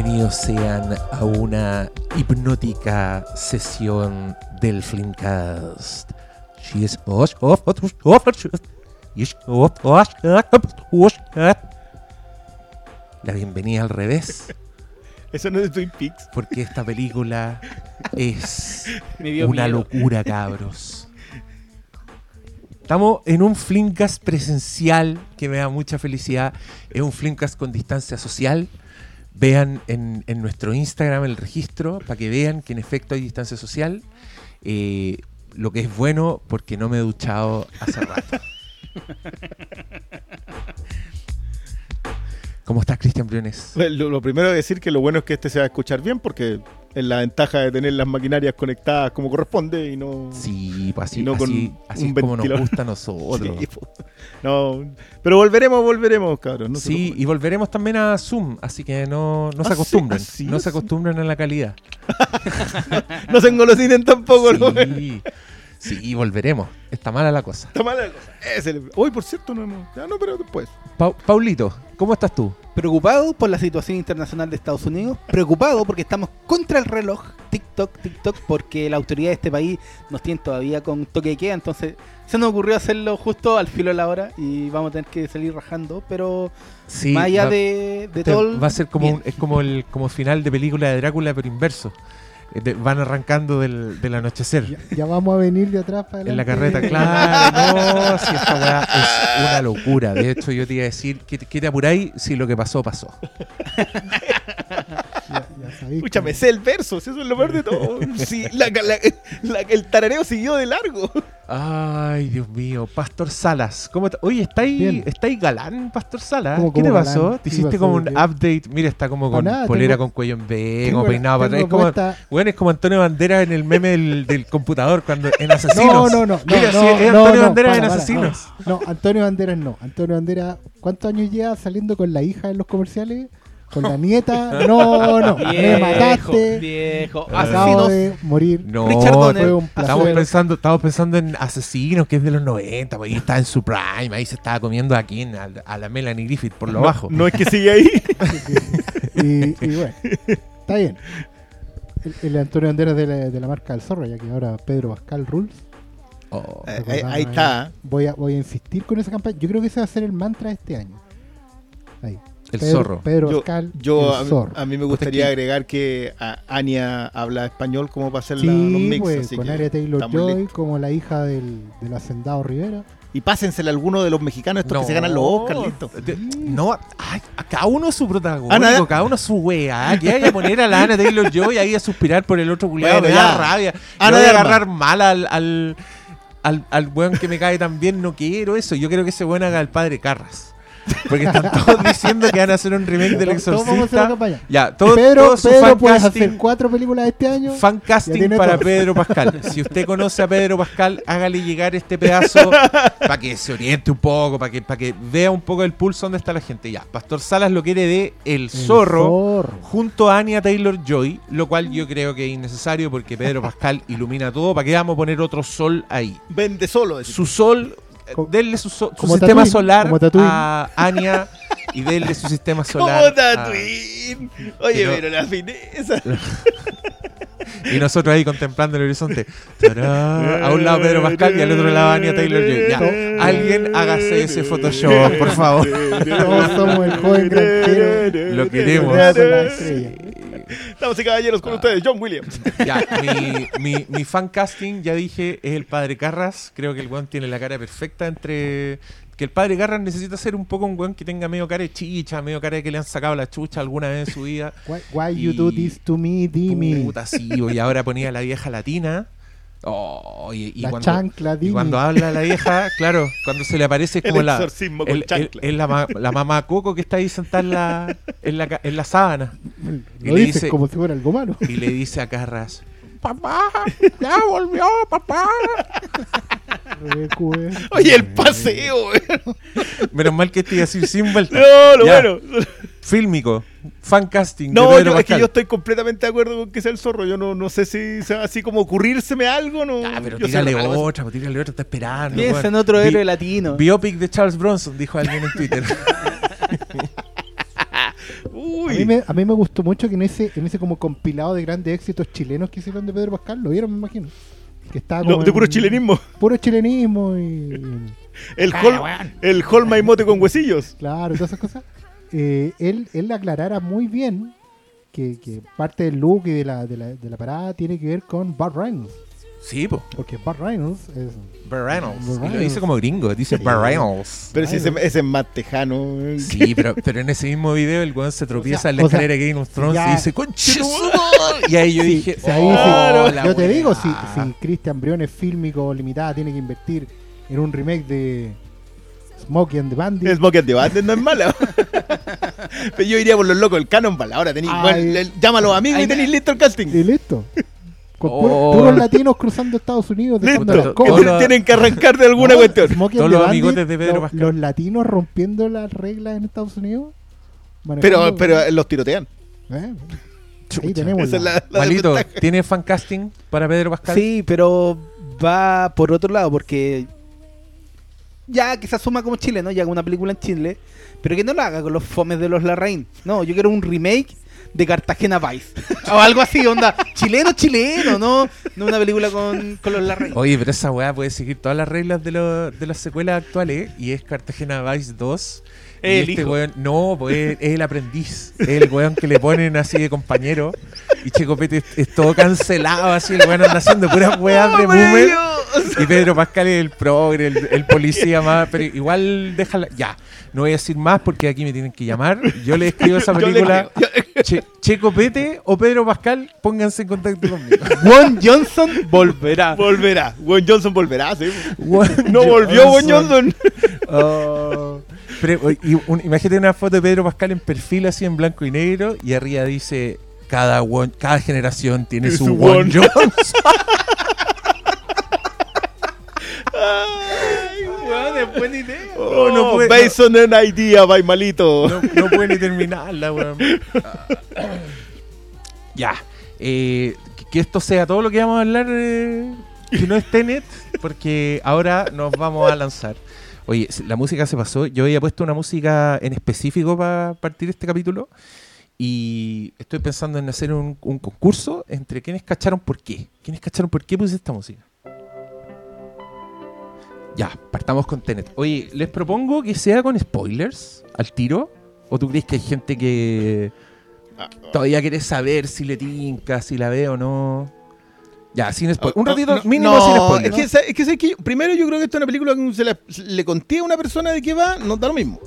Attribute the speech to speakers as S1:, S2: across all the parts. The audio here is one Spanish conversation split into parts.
S1: Bienvenidos sean a una hipnótica sesión del Flimcast. La bienvenida al revés,
S2: Eso no es Twin Peaks.
S1: porque esta película es una
S3: miedo.
S1: locura, cabros. Estamos en un Flimcast presencial que me da mucha felicidad. Es un Flimcast con distancia social. Vean en, en nuestro Instagram el registro para que vean que en efecto hay distancia social. Eh, lo que es bueno porque no me he duchado hace rato. ¿Cómo estás, Cristian Briones?
S2: Lo, lo primero es decir que lo bueno es que este se va a escuchar bien porque es la ventaja de tener las maquinarias conectadas como corresponde y no...
S1: Sí, pues así,
S2: Y no con
S1: así,
S2: un
S1: es como nos gusta a nosotros.
S2: Sí, no, pero volveremos, volveremos, cabros. No
S1: sí, y volveremos también a Zoom, así que no, no se
S2: Ah,
S1: acostumbren.
S2: sí,
S1: no se acostumbren a la calidad.
S2: no se engolosinen tampoco, ¿no?
S1: Sí, volveremos. Está mala la cosa.
S2: Está mala la cosa. Es el- Hoy, por cierto, no hemos... Ya no, pero después.
S1: Pau- Paulito, ¿cómo estás tú?
S3: Preocupado por la situación internacional de Estados Unidos, preocupado porque estamos contra el reloj, TikTok, TikTok, porque la autoridad de este país nos tiene todavía con toque de queda, entonces se nos ocurrió hacerlo justo al filo de la hora y vamos a tener que salir rajando, pero
S1: Sí,
S3: más allá
S1: va,
S3: de, de
S1: te-
S3: todo... el-
S1: va a ser como,
S3: bien.
S1: un- es como el como final de película de Drácula, pero inverso. Eh, de- van arrancando del, del anochecer.
S4: Ya, ya vamos a venir de atrás para adelante.
S1: En la carreta, claro, no, si esta weá es una locura. De hecho, yo te iba a decir que, que te apuráis si lo que pasó, pasó.
S2: Escúchame, sé el verso, si eso es lo peor de todo. Sí, la- la- la- el tarareo siguió de largo.
S1: Ay, Dios mío, Pastor Salas. ¿Cómo está? Oye, ¿está ahí. ¿está ahí galán, Pastor Salas?
S4: ¿Cómo-
S1: ¿Qué te
S4: cómo
S1: pasó?
S4: galán?
S1: ¿Te
S4: ¿Qué
S1: hiciste
S4: pasó?
S1: como un
S4: ¿Qué?
S1: update? Mira, está como con
S4: nada,
S1: polera
S4: tengo-
S1: con cuello en B, como peinado para atrás. como, bueno, es como Antonio Bandera en el meme del, del computador cuando en Asesinos.
S4: No, no, no.
S1: Mira,
S4: no,
S1: sí,
S4: no,
S1: es
S4: no,
S1: Antonio
S4: no,
S1: Banderas
S4: para,
S1: en
S4: para,
S1: Asesinos.
S4: No, Antonio Banderas no. Antonio Banderas, ¿cuántos años lleva saliendo con la hija en los comerciales? ¿Con la nieta? No, no. Me
S3: Viejo,
S4: mataste.
S3: viejo,
S4: Acabo
S3: asesinos.
S4: de morir.
S1: No,
S3: Richard Donner.
S4: Fue un
S1: Estamos
S4: placer.
S1: pensando, estamos pensando en Asesinos, que es de los 90, pues ahí está en su prime, ahí se estaba comiendo a quién, a, a la Melanie Griffith por lo
S2: no,
S1: bajo.
S2: No es que sigue ahí.
S4: Y, y bueno, está bien. El, el Antonio Banderas de la, de la marca del zorro, ya que ahora Pedro Pascal Rules.
S1: Oh.
S2: Eh, ahí, ahí está.
S4: Voy a, voy a insistir con esa campaña. Yo creo que ese va a ser el mantra de este año. Ahí.
S1: El
S4: Pedro,
S1: zorro.
S4: Pedro
S2: Yo,
S4: Pascal.
S2: yo a,
S4: el zorro.
S2: a mí me gustaría
S1: es que-
S2: agregar que a- Ania habla español como para hacer la- los
S4: Sí,
S2: mix.
S4: pues,
S2: así
S4: con
S2: que
S4: Aria Taylor Joy, como la hija del, del hacendado Rivera.
S2: Y pásensela a alguno de los mexicanos estos que se ganan los Oscars, listo.
S1: no, ay, a cada uno su protagónico,
S2: Ana-
S1: cada uno su wea. Que vaya a poner a la Ana Taylor Joy ahí a suspirar por el otro culiado,
S2: Bueno,
S1: me da rabia.
S2: Ana
S1: no voy
S2: de
S1: agarrar mal al, al, al, al weón que me cae tan bien, no quiero eso. Yo quiero que ese weón haga el padre Carras. Porque están todos diciendo que van a hacer un remake del
S4: Todos vamos a hacer la
S1: exorcista. Ya, todo,
S4: Pedro,
S1: todo su
S4: Pedro puedes
S1: casting-
S4: hacer cuatro películas este año.
S1: Fan casting para
S4: todo.
S1: Pedro Pascal. Si usted conoce a Pedro Pascal, hágale llegar este pedazo para que se oriente un poco, para que, para que vea un poco el pulso donde está la gente. Ya, Pastor Salas lo quiere de El
S4: El
S1: Zorro junto a Anya Taylor Joy, lo cual yo creo que es innecesario porque Pedro Pascal ilumina todo. ¿Para qué vamos a poner otro sol ahí?
S2: Vende solo.
S1: Su sol, denle su, so- su
S4: como
S1: sistema solar
S4: como
S1: a Anya y denle su sistema solar.
S2: ¿Cómo
S1: a-
S2: Tatooine? Oye,
S1: Pero-
S2: pero la fineza.
S1: Y nosotros ahí contemplando el horizonte. Tará, A un lado Pedro Pascal y al otro lado Anya Taylor Joy. Ya, alguien hágase ese Photoshop, por favor.
S4: Todos somos el joven granjero.
S1: Lo queremos.
S4: La.
S2: Damas y caballeros, con ustedes, John Williams.
S1: Ya, mi, mi, mi fan casting, ya dije, es el padre Carras. Creo que el weón tiene la cara perfecta entre. Que el padre Carras necesita ser un poco un weón que tenga medio cara de chicha, medio cara de que le han sacado la chucha alguna vez en su vida.
S4: Why, why
S1: Y-
S4: you do this to me, Dimi?
S1: Puta, sí, y ahora ponía a la vieja latina. Oh, y, y
S4: la
S1: cuando,
S4: chancla,
S1: y
S4: Dimi.
S1: cuando habla la vieja, claro, cuando se le aparece es
S2: El
S1: como la, el- el-
S2: chancla.
S1: es la, ma- la mamá Coco que está ahí sentada en la, la, en la sábana. Y
S4: Lo
S1: le
S4: dices
S1: dice-
S4: como si fuera algo malo.
S1: Y le dice a Carras, papá, ya volvió, papá.
S2: Oye, el paseo.
S1: Menos mal que estoy así sin vuelta.
S2: No, lo
S1: Ya,
S2: bueno.
S1: Fílmico, fan casting. de
S2: No,
S1: Pedro
S2: yo, es que yo estoy completamente de acuerdo con que sea el zorro. Yo no, no sé si sea así como ocurrírseme algo. No,
S1: Ah, pero
S2: yo
S1: tírale
S2: algo.
S1: otra, pues tírale otra, está esperando.
S3: Piensa en otro
S1: Bi-
S3: héroe latino.
S1: Biopic de Charles Bronson, dijo alguien en Twitter.
S2: Uy,
S4: mí, me, a mí me gustó mucho que en ese, en ese como compilado de grandes éxitos chilenos que hicieron de Pedro Pascal, lo vieron, me imagino. Que estaba
S2: No, de
S4: en-
S2: puro chilenismo.
S4: Puro chilenismo y.
S2: El hall, el hall maimote con huesillos.
S4: Claro, todas esas cosas. Eh, él, él aclarara muy bien que, que parte del look y de la, de, la, de la parada tiene que ver con Burt Reynolds.
S1: Sí, po.
S4: Porque Burt Reynolds es.
S1: Burt Reynolds.
S4: Burt
S1: Y lo
S4: Reynolds.
S1: dice como gringo, dice
S4: Sí.
S1: Reynolds.
S2: Pero si ese, ese es más tejano.
S1: Sí, pero, pero en ese mismo video el weón se tropieza
S4: O sea,
S1: en la
S4: o sea,
S1: escalera de Game of Thrones
S4: ya-
S1: y dice, ¡Conche su madre". Y ahí yo
S4: Sí,
S1: dije,
S4: si ahí
S1: "Oh,
S4: sí-
S1: la
S4: yo te
S1: weá".
S4: digo, si, si Christian Briones Fílmico Limitada tiene que invertir en un remake de Smokey and the Bandit,
S2: Smoke and the Bandit no es mala. Pero yo iría por los locos del Canon para ahora. Tenéis, bueno, llama a los amigos
S3: Ay,
S2: y tenéis listo el casting.
S4: y listo. Con
S1: Oh.
S4: puros, latinos cruzando Estados Unidos.
S2: Listo. Que tienen que arrancar de alguna
S4: No,
S2: cuestión.
S1: Todos los
S4: Bandit,
S1: amigotes de Pedro Pascal.
S4: Los latinos rompiendo las reglas en Estados Unidos.
S2: Pero, pero los tirotean.
S4: Eh, Ahí tenemos la-
S2: la, la
S1: Malito. ¿tiene fan casting para Pedro Pascal?
S3: Sí, pero va por otro lado, porque ya que se asuma como chileno, ya haga una película en Chile, pero que no lo haga con los fomes de los Larraín. No, yo quiero un remake de Cartagena Vice. o algo así, onda. Chileno, chileno, no, no una película con, con los Larraín.
S1: Oye, pero esa weá puede seguir todas las reglas de, lo- de las secuelas actuales y es Cartagena Vice 2. Y
S3: El
S1: este
S3: hijo.
S1: weón, no, pues es el aprendiz. Es el weón que le ponen así de compañero. Y Checopete es, es todo cancelado, así el weón anda haciendo puras weas de boomer. Y Pedro Pascal es el progre, el, el policía más. Pero igual déjala. Ya, no voy a decir más porque aquí me tienen que llamar. Yo le escribo esa película. Che, Checo Pete o Pedro Pascal, pónganse en contacto conmigo.
S3: Juan Johnson volverá.
S2: Volverá. Gwen Johnson volverá, sí.
S1: Juan
S2: No volvió Gwen Johnson.
S1: Oh. Pero, y un- imagínate una foto de Pedro Pascal en perfil así en blanco y negro y arriba dice cada Won- cada generación tiene su
S2: su
S1: Won
S2: Won.
S1: Johnson.
S3: es buena idea.
S2: Oh,
S1: no
S2: no
S1: puede-
S2: Based on an idea, by malito.
S1: No, no puede ni terminarla, weón. ya. eh, que- que esto sea todo lo que vamos a hablar, eh, que no es Tenet, porque ahora nos vamos a lanzar. Oye, la música se pasó. Yo había puesto una música en específico para partir este capítulo. Y estoy pensando en hacer un, un concurso entre quienes cacharon por qué. ¿Quiénes cacharon por qué puse esta música? Ya, partamos con Tenet. Oye, les propongo que sea con spoilers al tiro. ¿O tú crees que hay gente que todavía quiere saber si le tinca, si la ve o no? Ya, sin spoilers. Un ratito
S2: No,
S1: mínimo
S2: no,
S1: sin spoilers.
S2: Es que, es que, primero yo creo que esto es una película que se la- le conté a una persona de qué va, no da lo mismo.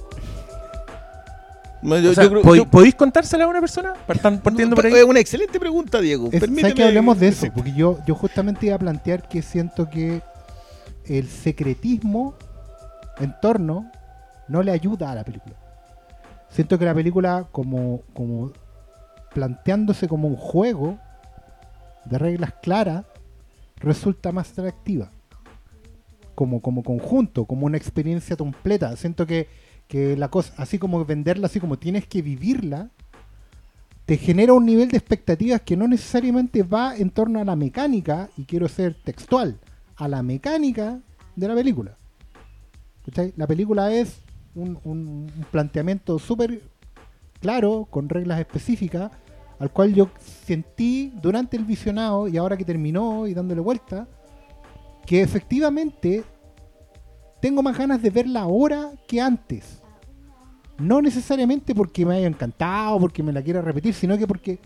S2: No, yo-
S1: O sea,
S2: yo creo-
S1: ¿pod-
S2: yo-
S1: ¿Podéis contársela a una persona? Partiendo por ahí.
S2: Es una excelente pregunta, Diego.
S4: Es- ¿Sabes
S2: Permíteme
S4: que hablemos de eso? Porque yo, yo justamente iba a plantear que siento que el secretismo en torno no le ayuda a la película. Siento que la película, como, como planteándose como un juego de reglas claras, resulta más atractiva. Como, como conjunto, como una experiencia completa. Siento que, que la cosa, así como venderla, así como tienes que vivirla, te genera un nivel de expectativas que no necesariamente va en torno a la mecánica, y quiero ser textual, a la mecánica de la película. ¿Cachai? La película es un, un- planteamiento súper claro, con reglas específicas, al cual yo sentí durante el visionado y ahora que terminó y dándole vuelta, que efectivamente tengo más ganas de verla ahora que antes. No necesariamente porque me haya encantado, porque me la quiera repetir, sino que porque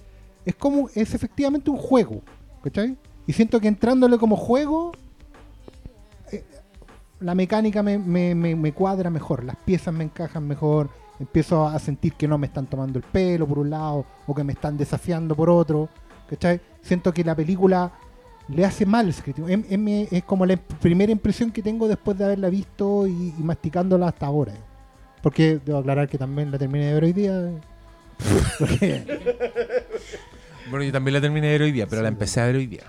S4: es como, es efectivamente un juego. ¿Cachai? Y siento que entrándole como juego, eh, la mecánica me, me- cuadra mejor, las piezas me encajan mejor, empiezo a sentir que no me están tomando el pelo por un lado, o que me están desafiando por otro. ¿Cachai? Siento que la película le hace mal el. Es, como la primera impresión que tengo después de haberla visto y, y masticándola hasta ahora. Porque debo aclarar que también la terminé de ver hoy día.
S1: Bueno, yo también la terminé de ver hoy día, pero la empecé a ver hoy día.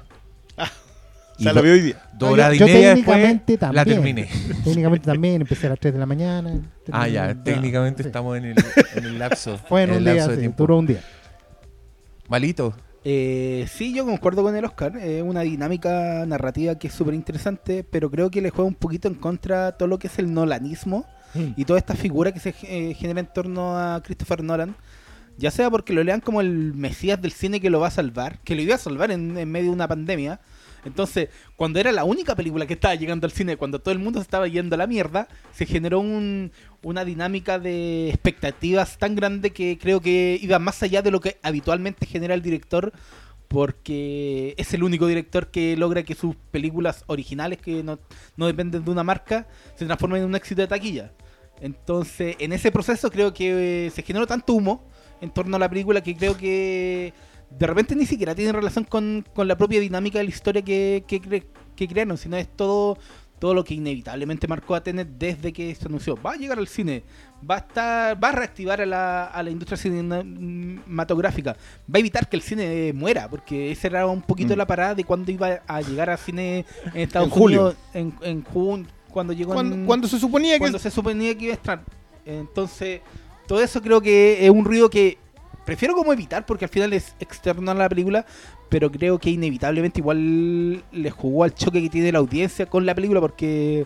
S2: O sea,
S1: Y
S2: lo
S1: do-
S2: vi hoy día.
S1: Dos horas y media después
S4: técnicamente
S1: la
S4: también.
S1: terminé.
S4: técnicamente también empecé a las 3 de la mañana.
S1: Ah, ya, técnicamente
S4: sí.
S1: estamos en el, en el lapso.
S4: Fue en
S1: el
S4: un día,
S1: lapso de
S4: sí,
S1: tiempo.
S4: duró un día.
S1: Malito.
S3: Eh, sí, yo concuerdo con el Oscar. Es una dinámica narrativa que es súper interesante, pero creo que le juega un poquito en contra todo lo que es el nolanismo y toda esta figura que se eh, genera en torno a Christopher Nolan, Ya sea porque lo lean como el mesías del cine que lo va a salvar, que lo iba a salvar en, en medio de una pandemia. Entonces, cuando era la única película que estaba llegando al cine, cuando todo el mundo se estaba yendo a la mierda, se generó un- una dinámica de expectativas tan grande que creo que iba más allá de lo que habitualmente genera el director, porque es el único director que logra que sus películas originales, que no, no dependen de una marca, se transformen en un éxito de taquilla. Entonces, en ese proceso creo que eh, se generó tanto humo en torno a la película que creo que de repente ni siquiera tiene relación con, con la propia dinámica de la historia que, que, cre- que crearon, sino es todo todo lo que inevitablemente marcó a Tenet desde que se anunció. Va a llegar al cine, va a estar, va a reactivar a la, a la industria cinematográfica, va a evitar que el cine muera, porque esa era un poquito
S2: Mm.
S3: la parada de cuando iba a llegar al cine en Estados
S2: En julio.
S3: Unidos en, en junio, cuando llegó
S2: Cuando,
S3: en,
S2: cuando se suponía que
S3: cuando se suponía que iba a estar. Entonces, todo eso creo que es un ruido que prefiero como evitar porque al final es externo a la película, pero creo que inevitablemente igual le jugó al choque que tiene la audiencia con la película porque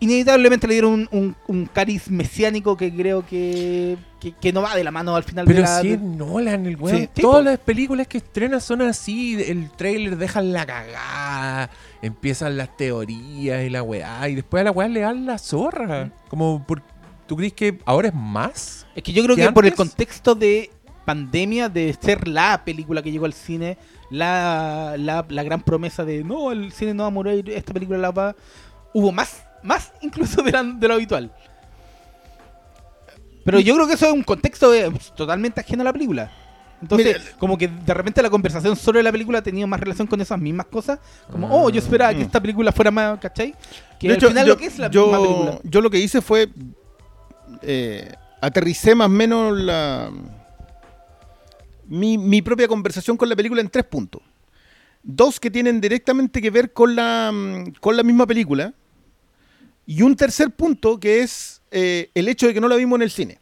S3: inevitablemente le dieron un, un, un cariz mesiánico que creo que, que, que no va de la mano al final
S1: Pero
S3: de la...
S1: si es Nolan, el weón.
S3: Sí,
S1: Todas las películas que estrena son así. El trailer dejan la cagada. Empiezan las teorías y la weá. Y después a la weá le dan la zorra. Como, por, ¿tú crees que ahora es más?
S3: Es que yo creo
S1: ¿Que
S3: que por el contexto de pandemia, de ser la película que llegó al cine, la, la, la gran promesa de no, el cine no va a morir, esta película la va. Hubo más, más incluso de, la- de lo habitual. Pero yo creo que eso es un contexto eh, totalmente ajeno a la película. Entonces,
S2: Mira,
S3: como que de repente la conversación sobre la película tenía más relación con esas mismas cosas. Como, oh, yo esperaba que
S2: Mm.
S3: esta película fuera más, ¿cachai? Que
S2: De
S3: al
S2: hecho,
S3: final
S2: yo,
S3: lo que es la
S2: yo-
S3: misma película.
S2: yo lo que hice fue eh, aterricé más o menos la mi, mi propia conversación con la película en tres puntos. Dos que tienen directamente que ver con la, mm, con la misma película. Y un tercer punto que es eh, el hecho de que no la vimos en el cine.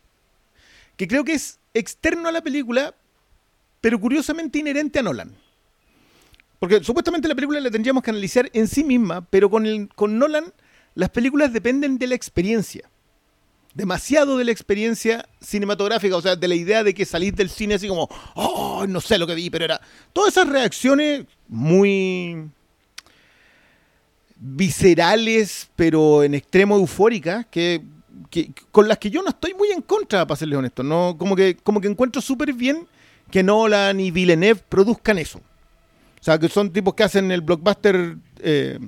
S2: Que creo que es externo a la película, pero curiosamente inherente a Nolan. Porque supuestamente la película la tendríamos que analizar en sí misma, pero con, el, con Nolan las películas dependen de la experiencia. Demasiado de la experiencia cinematográfica, o sea, de la idea de que salís del cine así como, oh, no sé lo que vi, pero era... Todas esas reacciones muy viscerales, pero en extremo eufóricas, que, con las que yo no estoy muy en contra, para serles honesto. ¿no? Como, que, como que encuentro súper bien que Nolan y Villeneuve produzcan eso. O sea, que son tipos que hacen el blockbuster eh,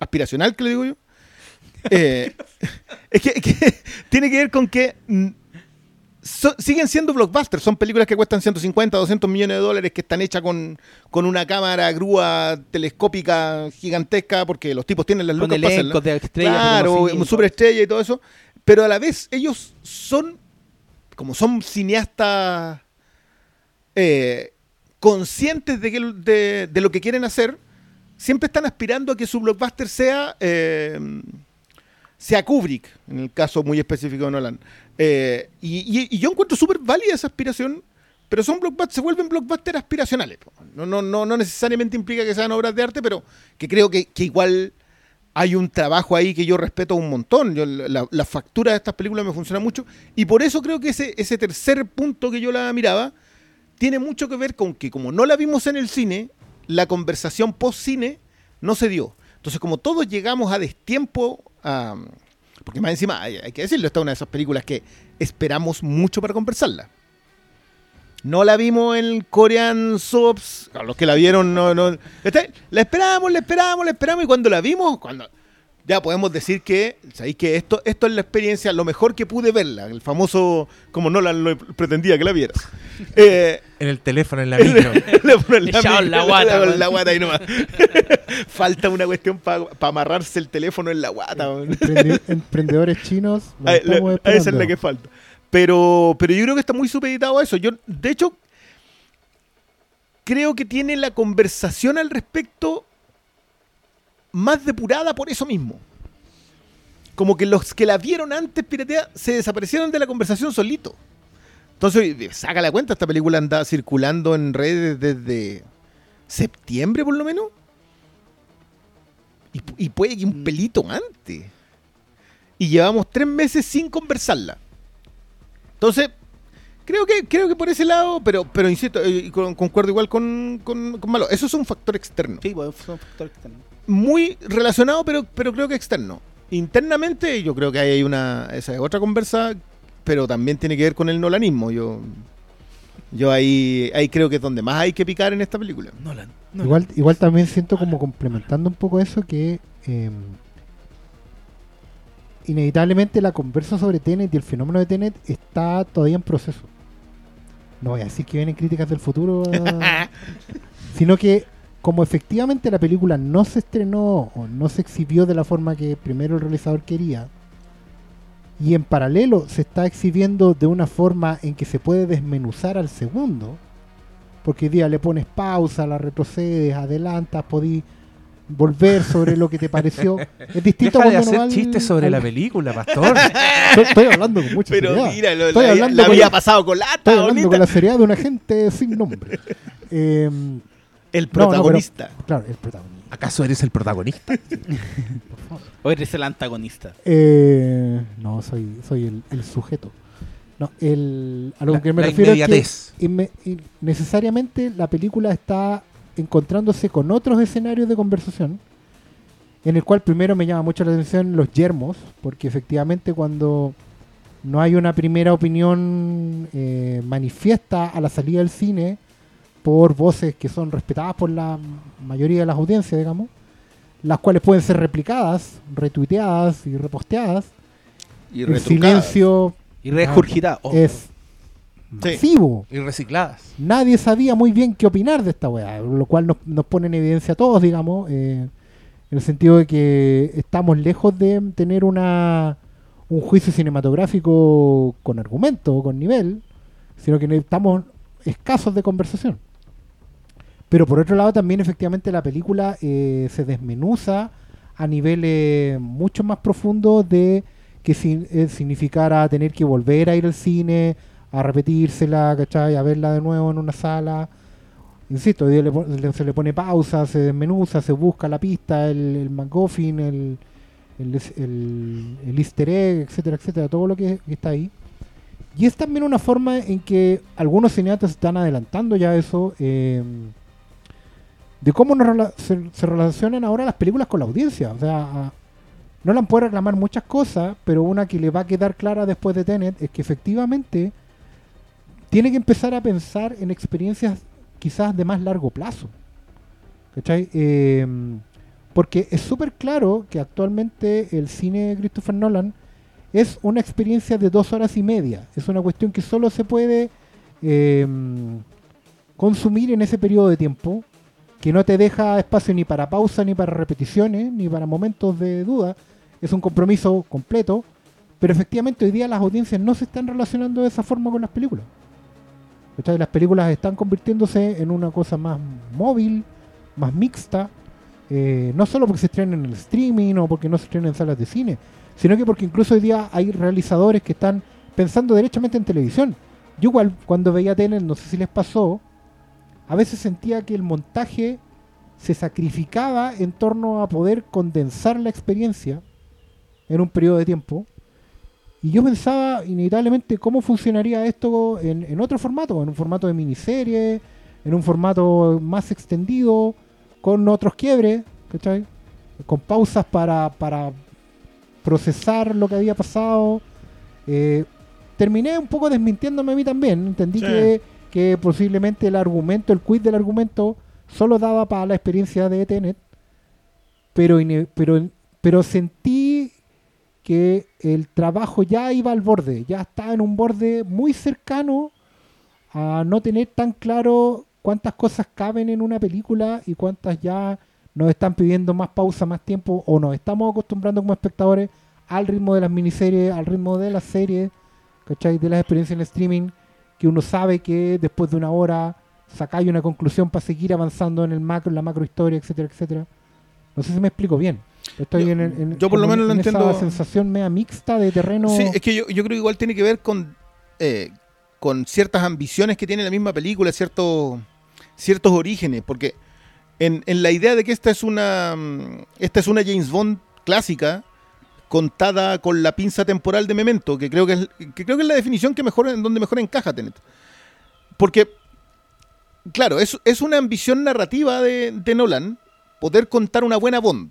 S2: aspiracional, que le digo yo. Eh, es, que, tiene que ver con que mm, so- siguen siendo blockbusters. Son películas que cuestan 150, 200 millones de dólares, que están hechas con, con una cámara grúa telescópica gigantesca, porque los tipos tienen las
S3: Con
S2: para hacerla.
S3: elencos de estrellas.
S2: Claro, superestrella y todo eso. Pero a la vez ellos son, como son cineastas eh, conscientes de, que, de, de lo que quieren hacer, siempre están aspirando a que su blockbuster sea, eh, sea Kubrick, en el caso muy específico de Nolan. Eh, y, yo encuentro súper válida esa aspiración, pero son blockbusters, se vuelven blockbusters aspiracionales. No, no, no, no necesariamente implica que sean obras de arte, pero que creo que, igual hay un trabajo ahí que yo respeto un montón. Yo, la, la factura de estas películas me funciona mucho. Y por eso creo que ese, ese tercer punto que yo la miraba tiene mucho que ver con que como no la vimos en el cine, la conversación post-cine no se dio. Entonces, como todos llegamos a destiempo, porque más encima, hay, que decirlo, esta es una de esas películas que esperamos mucho para conversarla. No la vimos en Korean Soaps, a los que la vieron, no, no. Este, La esperábamos, la esperábamos, la esperábamos, y cuando la vimos, cuando ya podemos decir que, ¿sabéis que esto, esto es la experiencia, lo mejor que pude verla, el famoso, como no la lo pretendía que la vieras. Eh,
S1: En el teléfono, en la micro.
S2: ponen
S3: Echado en la guata,
S2: le ponen
S3: weón.
S2: la guata ahí nomás. Falta una cuestión para amarrarse el teléfono en la guata.
S4: Emprendi- emprendedores chinos,
S2: A, la- esa es la que falta. Pero, pero yo creo que está muy supeditado a eso. Yo, de hecho, creo que tiene la conversación al respecto más depurada por eso mismo. Como que los que la vieron antes piratea se desaparecieron de la conversación solito. Entonces, saca la cuenta, esta película anda circulando en redes desde septiembre por lo menos. Y, y puede que un
S3: Mm.
S2: pelito antes. Y llevamos tres meses sin conversarla. Entonces, Creo que, creo que por ese lado, pero, pero insisto, eh, con- concuerdo igual con, con, con Malo. Eso es un factor externo.
S3: Sí, pues son factores externos.
S2: Muy relacionado, pero, pero creo que externo. Internamente, yo creo que ahí hay una. Esa es otra conversa, pero también tiene que ver con el nolanismo. Yo. Yo ahí, ahí creo que es donde más hay que picar en esta película.
S3: Nolan. Nolan.
S4: Igual, igual también siento como complementando un poco eso que eh, inevitablemente la conversa sobre Tenet y el fenómeno de Tenet está todavía en proceso. No voy a decir que vienen críticas del futuro, sino que como efectivamente la película no se estrenó o no se exhibió de la forma que primero el realizador quería, y en paralelo se está exhibiendo de una forma en que se puede desmenuzar al segundo, porque hoy día le pones pausa, la retrocedes, adelantas, podí volver sobre lo que te pareció. Es distinto
S1: Deja de hacer
S4: al-
S1: chistes sobre
S4: al-
S1: la película, pastor.
S4: Estoy, estoy hablando con mucha
S2: Pero
S4: seriedad.
S2: mira, lo,
S4: Estoy
S2: la,
S4: hablando
S2: la había
S4: la-
S2: pasado con lata,
S4: Estoy hablando
S2: bonita.
S4: con la seriedad de una gente sin nombre. Eh,
S2: El
S4: No, no, pero-
S2: protagonista.
S4: claro, el protagonista.
S1: ¿Acaso eres el protagonista?
S3: O eres el antagonista.
S4: Eh, no, soy, soy el, el sujeto. No, el, a lo
S1: La-
S4: que me
S1: la
S4: refiero es que
S1: inmediatez.
S4: inme- in- necesariamente la película está encontrándose con otros escenarios de conversación, en el cual primero me llama mucho la atención los yermos, porque efectivamente cuando no hay una primera opinión eh, manifiesta a la salida del cine por voces que son respetadas por la mayoría de las audiencias, digamos, las cuales pueden ser replicadas, retuiteadas y reposteadas,
S2: Y
S4: el silencio
S3: Y regurgirá. Oh,
S4: es
S2: Sí.
S4: masivo.
S1: Y recicladas.
S4: Nadie sabía muy bien qué opinar de esta weá, lo cual nos, nos pone en evidencia a todos, digamos, eh, en el sentido de que estamos lejos de tener una un juicio cinematográfico con argumento, con nivel, sino que estamos escasos de conversación. Pero por otro lado también efectivamente la película eh, se desmenuza a niveles mucho más profundos de que eh, significara tener que volver a ir al cine, a repetírsela, ¿cachai? A verla de nuevo en una sala. Insisto, se le pone pausa, se desmenuza, se busca la pista, el, el el, el, el- el easter egg, etcétera, etcétera, todo lo que, está ahí. Y es también una forma en que algunos cineastas están adelantando ya eso, eh, de cómo nos rela- se, relacionan ahora las películas con la audiencia. O sea, a- Nolan puede reclamar muchas cosas, pero una que le va a quedar clara después de Tenet es que efectivamente tiene que empezar a pensar en experiencias quizás de más largo plazo. ¿Cachai? Eh, porque es súper claro que actualmente el cine de Christopher Nolan es una experiencia de dos horas y media. Es una cuestión que solo se puede eh, consumir en ese periodo de tiempo, que no te deja espacio ni para pausa, ni para repeticiones, ni para momentos de duda. Es un compromiso completo, pero efectivamente hoy día las audiencias no se están relacionando de esa forma con las películas. ¿Cachai? Las películas están convirtiéndose en una cosa más móvil, más mixta, eh, no solo porque se estrenen en el streaming o porque no se estrenen en salas de cine, sino que porque incluso hoy día hay realizadores que están pensando derechamente en televisión. Yo igual cuando veía Tenet, no sé si les pasó, a veces sentía que el montaje se sacrificaba en torno a poder condensar la experiencia en un periodo de tiempo. Y yo pensaba inevitablemente cómo funcionaría esto en, en otro formato, en un formato de miniserie, en un formato más extendido, con otros quiebres, ¿cachai? Con pausas para, para procesar lo que había pasado. Eh, terminé un poco desmintiéndome a mí también. Entendí
S2: Sí.
S4: que, que posiblemente el argumento, el quiz del argumento, solo daba para la experiencia de Tenet. Pero, pero, pero sentí que el trabajo ya iba al borde, ya estaba en un borde muy cercano a no tener tan claro cuántas cosas caben en una película y cuántas ya nos están pidiendo más pausa, más tiempo, o nos estamos acostumbrando como espectadores al ritmo de las miniseries, al ritmo de las series, ¿cachai? De las experiencias en streaming, que uno sabe que después de una hora sacáis una conclusión para seguir avanzando en el macro, en la macro historia, etcétera, etcétera. No sé si me explico bien. Estoy
S2: Yo-
S4: en, en-
S2: yo por lo menos lo
S4: en esa
S2: entiendo.
S4: sensación media mixta de terreno.
S2: Sí, es que yo, yo creo que igual tiene que ver con, eh, con ciertas ambiciones que tiene la misma película, ciertos ciertos orígenes, porque en, en la idea de que esta es una mm, esta es una James Bond clásica, contada con la pinza temporal de Memento, que creo que es, que creo que es la definición que mejor, en donde mejor encaja Tenet. Porque, claro, es, es una ambición narrativa de, de Nolan poder contar una buena Bond.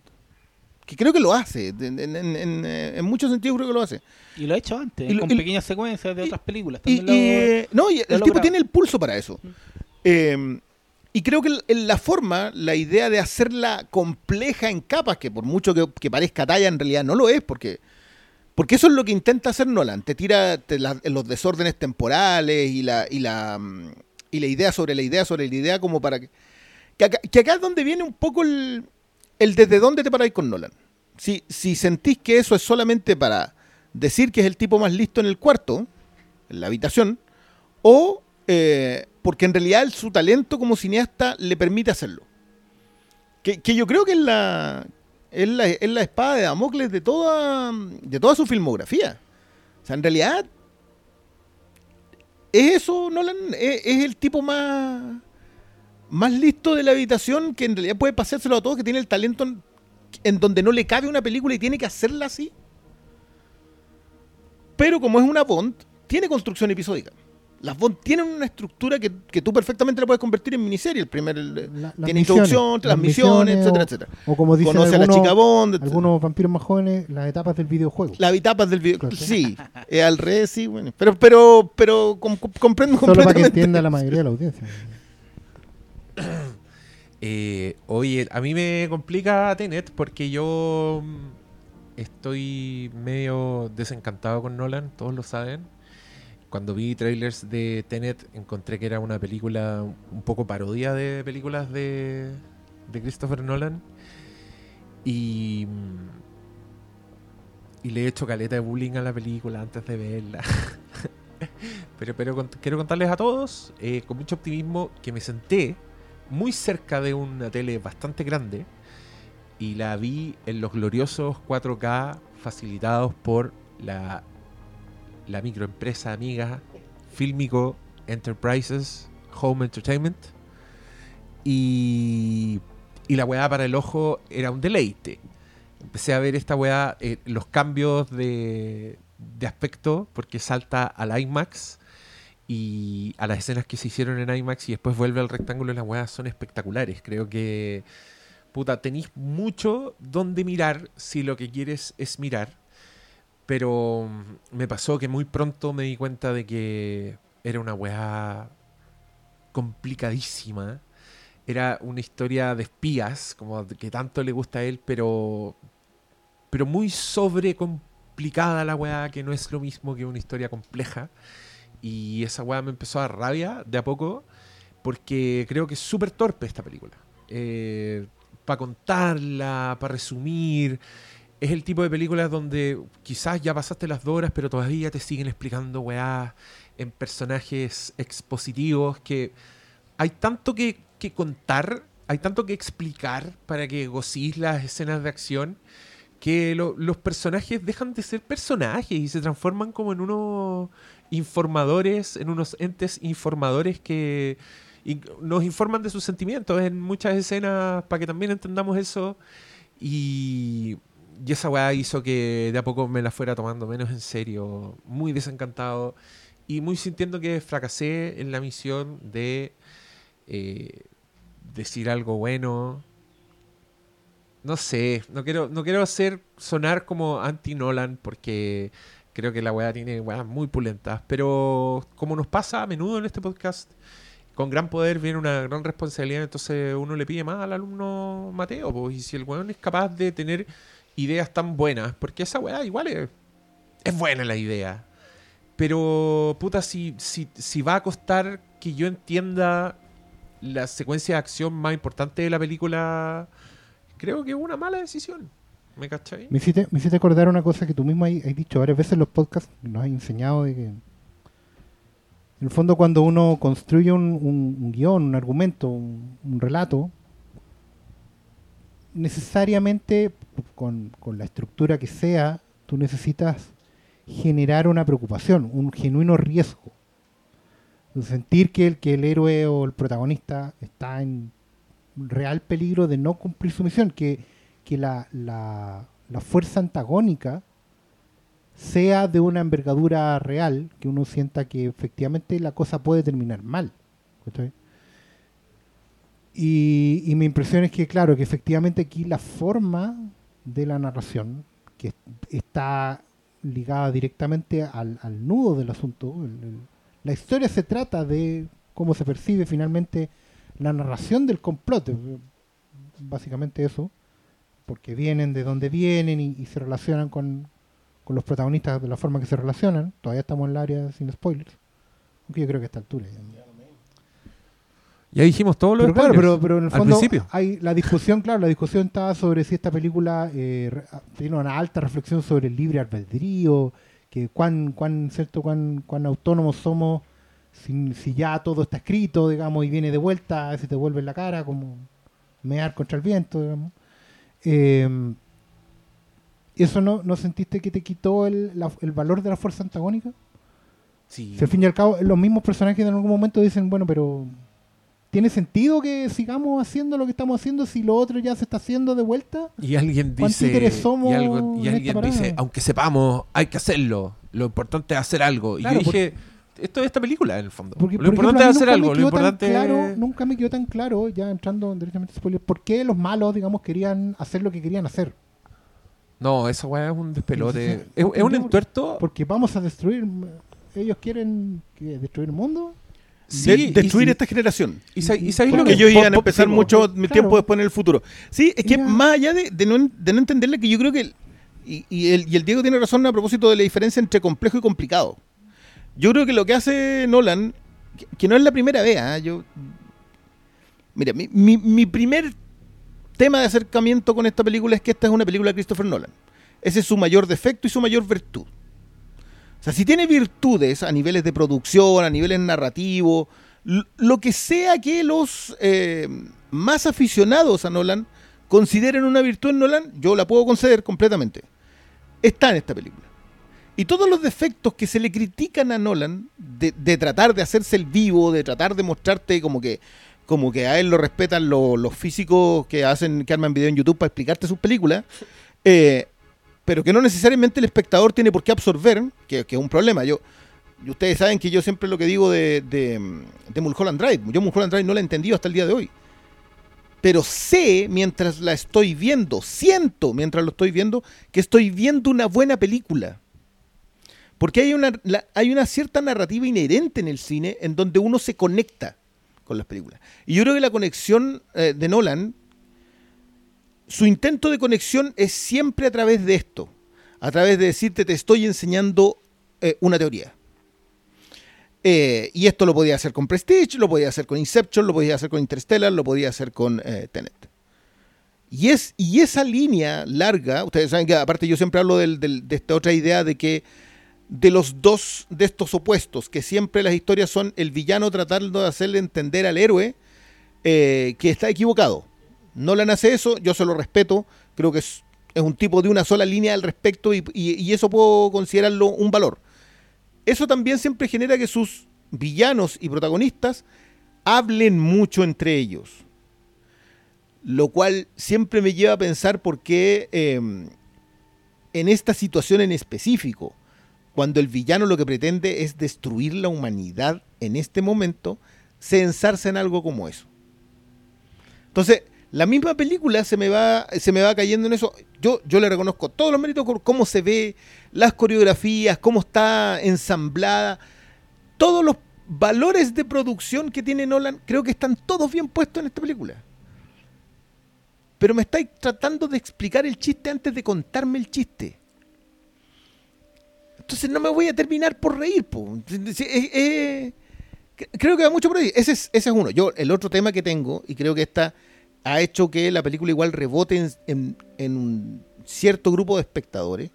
S2: Que creo que lo hace, en, en- en- en, eh, muchos sentidos creo que lo hace.
S3: Y lo ha hecho antes,
S2: Y
S3: con
S2: y-
S3: pequeñas secuencias de
S2: y-
S3: otras películas. También lo-
S2: eh, no, y el
S3: lo
S2: tipo tiene el pulso para eso. Eh, y creo que en la forma, la idea de hacerla compleja en capas, que por mucho que, que parezca talla, en realidad no lo es, porque, porque eso es lo que intenta hacer Nolan. Te tira los desórdenes temporales y la, y, la, mm, y la idea sobre la idea sobre la idea, como para que. Que acá, que acá es donde viene un poco el, el desde dónde te paráis con Nolan. Si, si sentís que eso es solamente para decir que es el tipo más listo en el cuarto, en la habitación, o eh, porque en realidad su talento como cineasta le permite hacerlo. Que, yo creo que es la, es la, es la espada de Damocles de toda, de toda su filmografía. O sea, en realidad es eso, Nolan, es, el tipo más, más listo de la habitación que en realidad puede pasárselo a todos, que tiene el talento en, en donde no le cabe una película y tiene que hacerla así. Pero como es una Bond, tiene construcción episódica. Las Bond tienen una estructura que, que tú perfectamente la puedes convertir en miniserie. El primer el-
S4: La- las
S2: tiene introducción,
S4: las
S2: transmisiones,
S4: misiones
S2: etcétera,
S4: o-
S2: etcétera.
S4: O como dicen
S2: Conoce a la
S4: algunos,
S2: chica Bond, etcétera.
S4: algunos vampiros más jóvenes, las etapas del videojuego.
S2: Las etapas del video.
S4: Claro.
S2: Sí, es al revés, sí, bueno. Pero, pero, pero com- com- comprendo
S4: Solo para que
S2: completamente.
S4: entienda la mayoría de la audiencia.
S1: Eh, oye, a mí me complica Tenet porque yo mm, estoy medio desencantado con Nolan, todos lo saben. Cuando vi trailers de Tenet encontré que era una película un poco parodia de películas de, de Christopher Nolan. Y, y le he hecho caleta de bullying a la película antes de verla. pero pero quiero contarles a todos, eh, con mucho optimismo, que me senté muy cerca de una tele bastante grande y la vi en los gloriosos 4K facilitados por la, la microempresa amiga Filmico Enterprises Home Entertainment y, y la weá para el ojo era un deleite. Empecé a ver esta weá, eh, los cambios de, de aspecto porque salta al IMAX y a las escenas que se hicieron en IMAX y después vuelve al rectángulo, las weas son espectaculares. Creo que, puta, tenéis mucho donde mirar si lo que quieres es mirar. Pero mm, me pasó que muy pronto me di cuenta de que era una weá complicadísima. Era una historia de espías, como que tanto le gusta a él, pero, pero muy sobre complicada la weá, que no es lo mismo que una historia compleja. Y esa weá me empezó a rabia de a poco, porque creo que es súper torpe esta película. para contarla, para resumir. Es el tipo de películas donde quizás ya pasaste las dos horas, pero todavía te siguen explicando weá en personajes expositivos que hay tanto que, que contar, hay tanto que explicar para que gocís las escenas de acción que lo- los personajes dejan de ser personajes y se transforman como en unos informadores, en unos entes informadores que nos informan de sus sentimientos en muchas escenas para que también entendamos eso. Y, y esa weá hizo que de a poco me la fuera tomando menos en serio, muy desencantado y muy sintiendo que fracasé en la misión de eh, decir algo bueno. No sé, no quiero, no quiero hacer sonar como anti-Nolan porque creo que la weá tiene weas muy pulentas, pero como nos pasa a menudo en este podcast, con gran poder viene una gran responsabilidad, entonces uno le pide más al alumno Mateo, pues, y si el weón es capaz de tener ideas tan buenas, porque esa weá igual es, es buena la idea, pero puta, si, si, si va a costar que yo entienda la secuencia de acción más importante de la película, creo que es una mala decisión. ¿Me cachai?
S4: Me hiciste, me hiciste acordar una cosa que tú mismo has, dicho varias veces en los podcasts, nos has enseñado de que en el fondo cuando uno construye un, un- un guion, un argumento, un relato, necesariamente con, con la estructura que sea, tú necesitas generar una preocupación, un genuino riesgo. Sentir que el, que el héroe o el protagonista está en real peligro de no cumplir su misión, que, que la, la- fuerza antagónica sea de una envergadura real, que uno sienta que efectivamente la cosa puede terminar mal. ¿cachai? Y, y mi impresión es que, claro, que efectivamente aquí la forma de la narración, que est- está ligada directamente al, nudo del asunto, la historia se trata de cómo se percibe finalmente la narración del complot, eh, básicamente eso, porque vienen de donde vienen y, y se relacionan con, con los protagonistas de la forma que se relacionan. Todavía estamos en el área sin spoilers, aunque yo creo que a esta altura ya-
S1: Ya dijimos todo lo
S4: pero claro, pero, pero en el
S1: al
S4: fondo
S1: principio.
S4: hay la discusión, claro, la discusión estaba sobre si esta película eh, re- tiene una alta reflexión sobre el libre albedrío, que cuán, cuán, cierto, cuán, cuán autónomos somos si, si ya todo está escrito, digamos, y viene de vuelta, si te vuelve en la cara, como mear contra el viento, digamos. Eh, ¿Eso no, no sentiste que te quitó el, la- el valor de la fuerza antagónica?
S1: Sí.
S4: Si al fin y al cabo los mismos personajes en algún momento dicen, bueno, pero ¿tiene sentido que sigamos haciendo lo que estamos haciendo si lo otro ya se está haciendo de vuelta?
S1: Y alguien
S4: ¿Cuántos
S1: dice,
S4: somos
S1: y, algo- y
S4: en
S1: alguien
S4: esta
S1: dice, aunque sepamos, hay que hacerlo. Lo importante es hacer algo. Y
S4: Claro,
S1: yo dije, esto es esta película en el fondo.
S4: Porque,
S1: lo
S4: por ejemplo,
S1: importante
S4: mí
S1: es hacer algo. Lo importante
S4: claro,
S1: es-
S4: nunca me quedó tan claro, ya entrando directamente en spoiler, por qué los malos, digamos, querían hacer lo que querían hacer.
S1: No, esa weá es un despelote. Es, es un entuerto.
S4: Porque vamos a destruir, ellos quieren ¿qué, destruir el mundo.
S1: Sí,
S2: De- destruir esta generación.
S1: Y, y sabéis lo que
S2: ellos iban a empezar
S1: sí,
S2: mucho
S4: claro.
S2: tiempo después en el futuro. Sí, es que más allá de, de no, de no entenderle que yo creo que... el- y, y el, y el Diego tiene razón a propósito de la diferencia entre complejo y complicado. Yo creo que lo que hace Nolan, que, que no es la primera vez, ¿ah? yo... Mira, mi, mi- mi primer tema de acercamiento con esta película es que esta es una película de Christopher Nolan. Ese es su mayor defecto y su mayor virtud. O sea, si tiene virtudes a niveles de producción, a niveles narrativos, lo que sea que los eh, más aficionados a Nolan consideren una virtud en Nolan, yo la puedo conceder completamente. Está en esta película. Y todos los defectos que se le critican a Nolan, de, de tratar de hacerse el vivo, de tratar de mostrarte como que, como que a él lo respetan lo- los físicos que hacen, que arman video en YouTube para explicarte sus películas, eh, pero que no necesariamente el espectador tiene por qué absorber, que, que es un problema. Yo, y ustedes saben que yo siempre lo que digo de, de, Mulholland Drive, yo Mulholland Drive no la he entendido hasta el día de hoy. Pero sé, mientras la estoy viendo, siento mientras lo estoy viendo, que estoy viendo una buena película. Porque hay una, hay una cierta narrativa inherente en el cine en donde uno se conecta con las películas. Y yo creo que la conexión eh, de Nolan, su intento de conexión es siempre a través de esto. A través de decirte, te estoy enseñando eh, una teoría. Eh, y esto lo podía hacer con Prestige, lo podía hacer con Inception, lo podía hacer con Interstellar, lo podía hacer con eh, Tenet. Y, es, y esa línea larga, ustedes saben que aparte yo siempre hablo de esta otra idea de que de los dos de estos opuestos, que siempre las historias son el villano tratando de hacerle entender al héroe que está equivocado. Nolan hace eso, yo se lo respeto, creo que es, un tipo de una sola línea al respecto y, eso puedo considerarlo un valor. Eso también siempre genera que sus villanos y protagonistas hablen mucho entre ellos. Lo cual siempre me lleva a pensar por qué eh, en esta situación en específico, cuando el villano lo que pretende es destruir la humanidad en este momento, se ensarza en algo como eso. Entonces, la misma película se me va, se me va cayendo en eso. Yo, yo le reconozco todos los méritos por cómo se ve, las coreografías, cómo está ensamblada, todos los valores de producción que tiene Nolan, creo que están todos bien puestos en esta película. Pero me estáis tratando de explicar el chiste antes de contarme el chiste. Entonces no me voy a terminar por reír. po. Creo que va mucho por ahí. Ese es, ese es uno. Yo, el otro tema que tengo, y creo que esta ha hecho que la película igual rebote en, un cierto grupo de espectadores,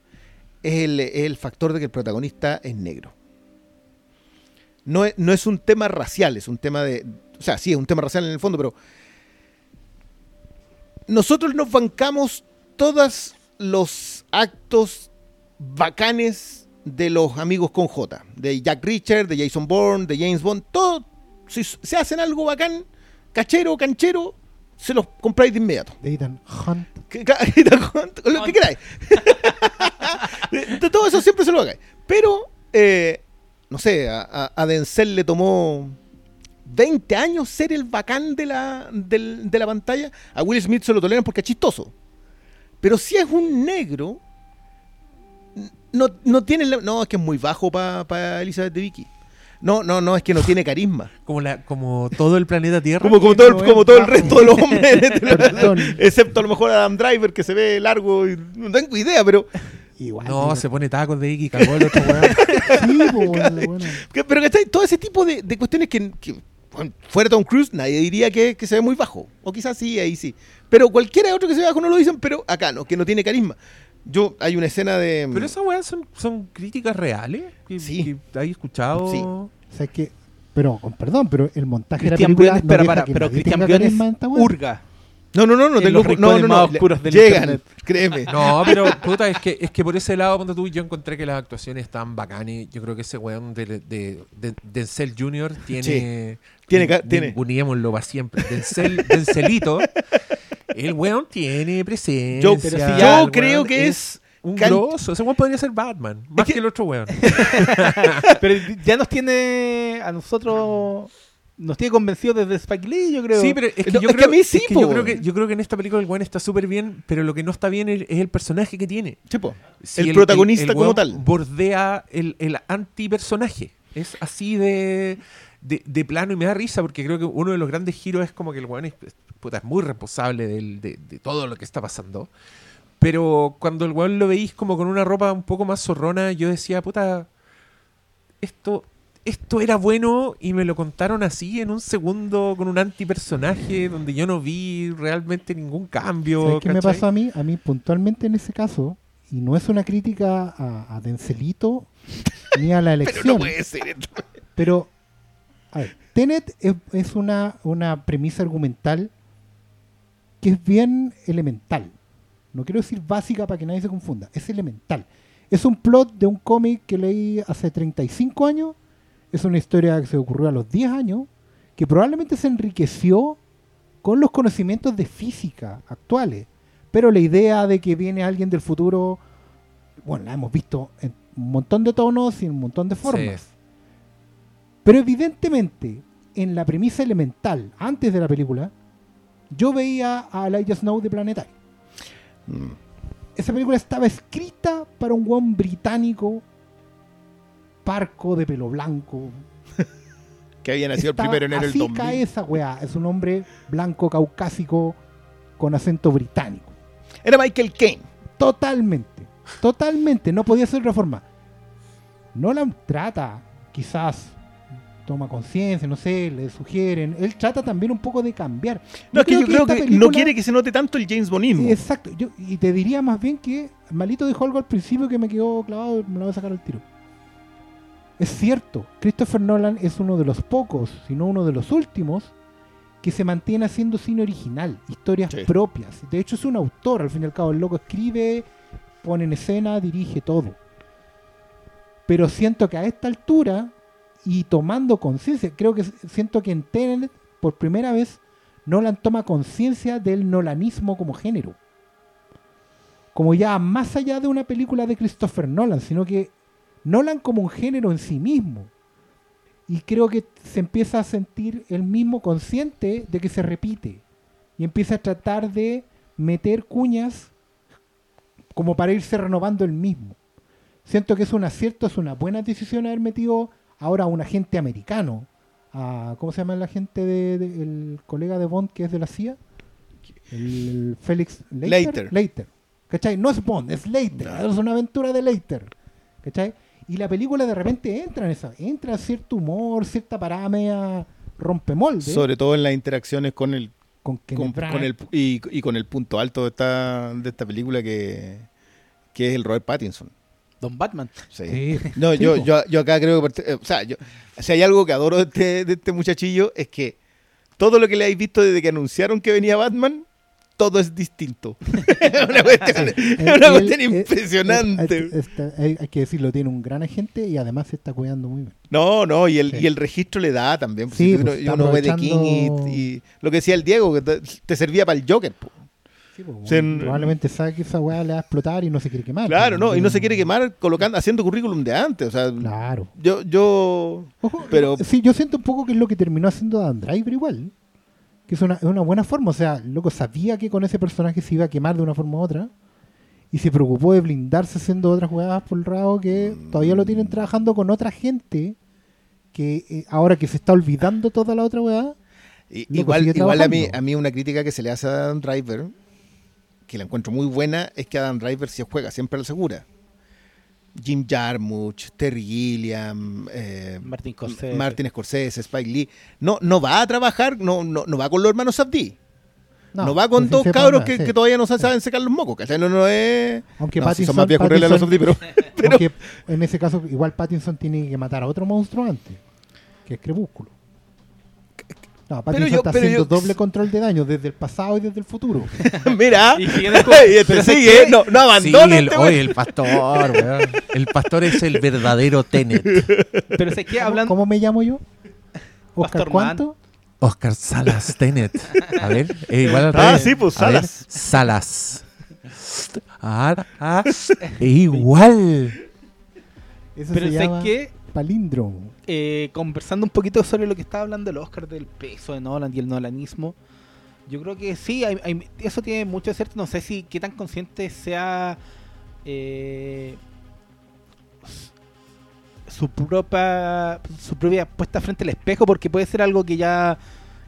S2: es el, es el factor de que el protagonista es negro. No es, no es un tema racial, es un tema de... O sea, sí, es un tema racial en el fondo, pero nosotros nos bancamos todos los actos bacanes de los amigos con J, de Jack Richard, de Jason Bourne, de James Bond, todo, si se hacen algo bacán, cachero, canchero, se los compráis de inmediato.
S4: De Ethan Hunt.
S2: Que- ca- lo que queráis. De, todo eso siempre se lo haga. Pero, eh, no sé, a, Denzel le tomó 20 años ser el bacán de la, de la pantalla. A Will Smith se lo toleran porque es chistoso. Pero si es un negro, no, no tiene... la- no, es que es muy bajo para Elizabeth de Vicky. No, no, no, es que no tiene carisma.
S1: Como, la, como todo el planeta Tierra.
S2: Como, como, todo, el, como todo el resto de los hombres. excepto a lo mejor Adam Driver, que se ve largo y no tengo idea, pero...
S4: Igual.
S1: No, se pone tacos de Iki, cagó el otro weón.
S2: Pero ¿cachai? todo ese tipo de, de cuestiones que, que, bueno, fuera Tom Cruise nadie diría que, que se ve muy bajo. O quizás sí, ahí sí. Pero cualquiera otro que se ve bajo no lo dicen, pero acá no, que no tiene carisma. Yo, hay una escena de...
S1: Pero esas weas son, son críticas reales. Que,
S2: Sí.
S1: que hay escuchado.
S2: Sí.
S4: O sea, que, pero, con perdón, pero el montaje de la película
S3: Briones,
S4: no
S3: para, pero Cristian Briones hurga.
S2: No, no, no, no
S3: en
S2: tengo...
S3: los
S2: No, no,
S3: más
S2: no.
S3: oscuros del
S2: llegan,
S3: internet.
S2: créeme.
S1: No, pero puta, es que, es que por ese lado, cuando tú yo encontré que las actuaciones estaban bacanes. Yo creo que ese weón de, de, de Denzel Jr. tiene.
S2: Tiene ca- tiene.
S1: Para siempre. Denzel, Denzelito. El weón tiene presencia.
S2: Yo-
S3: pero si
S2: Yo creo que es...
S1: Un
S2: can-
S1: grosso. Ese weón podría ser Batman. Más
S2: que-
S1: que, el otro weón.
S3: Pero ya nos tiene a nosotros, nos tiene convencidos desde Spike Lee, yo creo.
S1: Sí, pero es que,
S2: No,
S1: yo,
S2: es que
S1: creo,
S2: a mí sí,
S1: es que yo creo que yo creo que en esta película el weón está súper bien, pero lo que no está bien es, es el personaje que tiene.
S2: Sí.
S1: Si
S2: el, protagonista como tal.
S1: Bordea el, el antipersonaje. Es así de, de, de plano y me da risa porque creo que uno de los grandes giros es como que el weón es, puta, es muy responsable del- de, de todo lo que está pasando. Pero cuando el weón lo veís como con una ropa un poco más zorrona, yo decía, puta, esto, esto era bueno y me lo contaron así en un segundo con un antipersonaje donde yo no vi realmente ningún cambio.
S4: ¿Sabes qué me pasó a mí? A mí puntualmente en ese caso, y no es una crítica a, a Dencelito ni a la
S2: Pero
S4: elección,
S2: no puede ser esto.
S4: pero, a ver, Tenet es, es una, una premisa argumental que es bien elemental. No quiero decir básica para que nadie se confunda, es elemental. Es un plot de un cómic que leí hace 35 años, es una historia que se ocurrió a los 10 años, que probablemente se enriqueció con los conocimientos de física actuales. Pero la idea de que viene alguien del futuro, bueno, la hemos visto en un montón de tonos y en un montón de formas.
S1: Sí.
S4: Pero evidentemente, en la premisa elemental, antes de la película, yo veía a Elijah Snow de Planetario.
S2: Mm.
S4: Esa película estaba escrita para un guan británico, parco de pelo blanco.
S2: Que había nacido el primero de enero del
S4: así
S2: 2000.
S4: cae esa weá. Es un hombre blanco, caucásico, con acento británico.
S2: Era Michael Caine.
S4: Totalmente. Totalmente. No podía ser de otra forma. Nolan trata, quizás toma conciencia, no sé, le sugieren. Él trata también un poco de cambiar.
S2: No, es que yo creo que no quiere que se note tanto el James Bonismo.
S4: Exacto. Yo, y te diría más bien que Malito dijo algo al principio que me quedó clavado, me lo voy a sacar al tiro. Es cierto, Christopher Nolan es uno de los pocos, si no uno de los últimos, que se mantiene haciendo cine original, historias
S2: Sí.
S4: propias. De hecho, es un autor, al fin y al cabo, el loco escribe, pone en escena, dirige todo. Pero siento que a esta altura, y tomando conciencia, creo que siento que en Tenet, por primera vez, Nolan toma conciencia del nolanismo como género. Como ya más allá de una película de Christopher Nolan, sino que Nolan como un género en sí mismo. Y creo que se empieza a sentir el mismo consciente de que se repite. Y empieza a tratar de meter cuñas como para irse renovando el mismo. Siento que es un acierto, es una buena decisión haber metido ahora a un agente americano. A, ¿Cómo se llama el agente de, de- el colega de Bond que es de la CIA? El Félix Leiter.
S2: Leiter.
S4: Leiter. ¿Cachai? No es Bond, es Leiter. Es una aventura de Leiter. ¿Cachai? Y la película de repente entra en esa. Entra cierto humor, cierta parámea rompemolde.
S2: Sobre todo en las interacciones con el,
S4: con,
S2: con, con el y, y con el punto alto de esta, de esta película que, que es el Robert Pattinson.
S3: Don Batman.
S2: Sí.
S4: Sí.
S2: No, yo, yo, yo acá creo que, eh, o sea, yo, si hay algo que adoro de este, de este muchachillo es que todo lo que le habéis visto desde que anunciaron que venía Batman, todo es distinto. Es una cuestión, es una cuestión
S4: él-
S2: impresionante.
S4: él- está- hay, hay que decirlo, tiene un gran agente y además se está cuidando muy bien.
S2: No, no, y el,
S4: Sí.
S2: y el registro le da también. pues,
S4: Sí,
S2: si
S4: pues,
S2: uno, uno ve de King y, y lo que decía el Diego, que te, te servía para el Joker. po.
S4: Sí, pues,
S2: O sea, en-
S4: probablemente sabe que esa weá le va a explotar y no se quiere quemar.
S2: Claro,
S4: pues,
S2: no, y no se quiere quemar colocando, haciendo currículum de antes. O sea,
S4: Claro.
S2: yo, yo.
S4: Ojo,
S2: Pero-
S4: sí, yo siento un poco que es lo que terminó haciendo Dan Driver igual. Que es una, es una buena forma. O sea, el loco sabía que con ese personaje se iba a quemar de una forma u otra. Y se preocupó de blindarse haciendo otras jugadas por el rabo que todavía lo tienen trabajando con otra gente. Que eh, ahora que se está olvidando toda la otra weá.
S2: Igual igual a, mí, a mí una crítica que se le hace a Adam Driver, que la encuentro muy buena, es que Adam Driver si juega siempre a la segura. Jim Jarmusch, Terry Gilliam, eh,
S3: Martin Scorsese.
S2: Martin Scorsese, Spike Lee. No, no va a trabajar, no, no, no va con los hermanos Abdi. No, va con
S4: sí
S2: dos cabros que,
S4: sí.
S2: que todavía no saben secar los mocos, ¿cachai? No, no es...
S4: Aunque
S2: no, si
S4: Pattinson,
S2: son más viejos Abdi, pero... pero
S4: aunque en ese caso, igual Pattinson tiene que matar a otro monstruo antes. Que es Crepúsculo. No, Pattinson
S2: yo-
S4: está
S2: pero
S4: haciendo
S2: yo-
S4: doble control de daño desde el pasado y desde el futuro.
S2: mira,
S3: Y sigue
S2: y este
S3: Pero
S2: no, no
S1: Sí,
S2: abandona
S1: el,
S2: este
S1: oye, el pastor, weón. El pastor es el verdadero Tenet.
S3: Pero sé que
S4: ¿Cómo,
S3: hablando.
S4: cómo me llamo yo? ¿Oscar
S3: Pastor
S4: cuánto?
S1: Oscar Salas Tenet. A ver, es igual al
S2: Ah,
S1: revés.
S2: sí, pues,
S1: ver,
S2: Salas.
S1: Salas. Ah, ah, es igual.
S4: Eso
S3: Pero
S4: se
S3: sé
S4: llama
S3: que
S4: palíndromo.
S3: eh, conversando un poquito sobre lo que estaba hablando el Oscar del peso de Nolan y el nolanismo, yo creo que sí, eso tiene mucho de cierto. No sé si qué tan consciente sea eh, su propia su propia puesta frente al espejo, porque puede ser algo que ya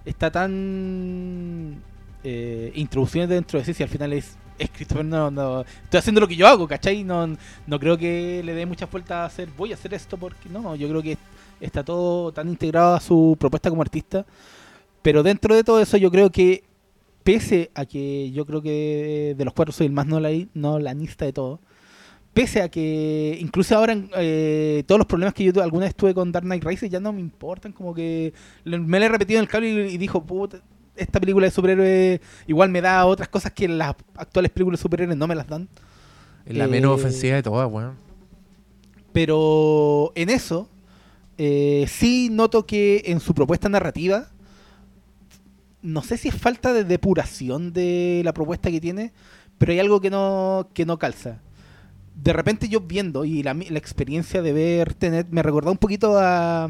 S3: está tan eh, dentro de sí, si al final es es Christopher no, no, estoy haciendo lo que yo hago, ¿cachai? No, no creo que le dé muchas vueltas a hacer, voy a hacer esto porque no, yo creo que está todo tan integrado a su propuesta como artista. Pero dentro de todo eso yo creo que, pese a que yo creo que de los cuatro soy el más nola- nolanista de todo, pese a que incluso ahora eh, todos los problemas que yo tu- alguna vez tuve con Dark Knight Rises ya no me importan, como que me lo he repetido en el cable y, y dijo, puta, esta película de superhéroes igual me da otras cosas que las actuales películas de superhéroes no me las dan.
S1: Es la
S3: Eh,
S1: menos ofensiva de todas, weón.
S3: Pero en eso, eh, sí noto que en su propuesta narrativa, no sé si es falta de depuración de la propuesta que tiene, pero hay algo que no, que no calza. De repente yo viendo, y la, experiencia de ver Tenet me recordó un poquito a,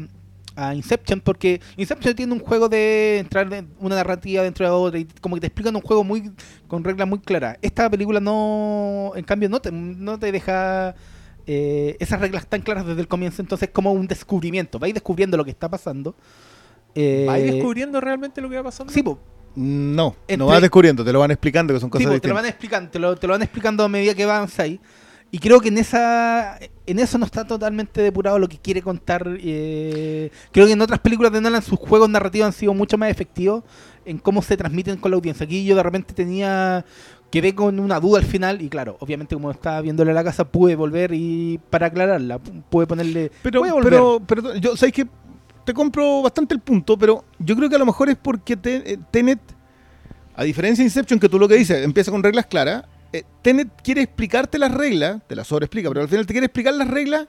S3: a Inception, porque Inception tiene un juego de entrar en una narrativa dentro de otra, y como que te explican un juego muy con reglas muy claras. Esta película no, en cambio, no te, no te deja eh, esas reglas tan claras desde el comienzo, entonces como un descubrimiento, vais descubriendo lo que está pasando. Eh,
S1: ¿Vais descubriendo realmente lo que va pasando?
S3: Sí, po,
S2: No,
S3: Entre-
S2: no vas descubriendo, te lo van explicando que son
S3: sí,
S2: cosas
S3: po, te lo van explicando, te lo, te lo van explicando a medida que avanza ahí. Y creo que en esa en eso no está totalmente depurado lo que quiere contar. eh, creo que en otras películas de Nolan sus juegos narrativos han sido mucho más efectivos en cómo se transmiten con la audiencia. Aquí yo de repente tenía quedé con una duda al final y claro, obviamente como estaba viéndole a la casa pude volver y para aclararla, pu- pude ponerle
S2: Pero, pero, pero yo, ¿sabes que Te compro bastante el punto, pero yo creo que a lo mejor es porque eh, Tenet, a diferencia de Inception, que tú lo que dices, empieza con reglas claras, eh, Tenet quiere explicarte las reglas, te las sobreexplica, pero al final te quiere explicar las reglas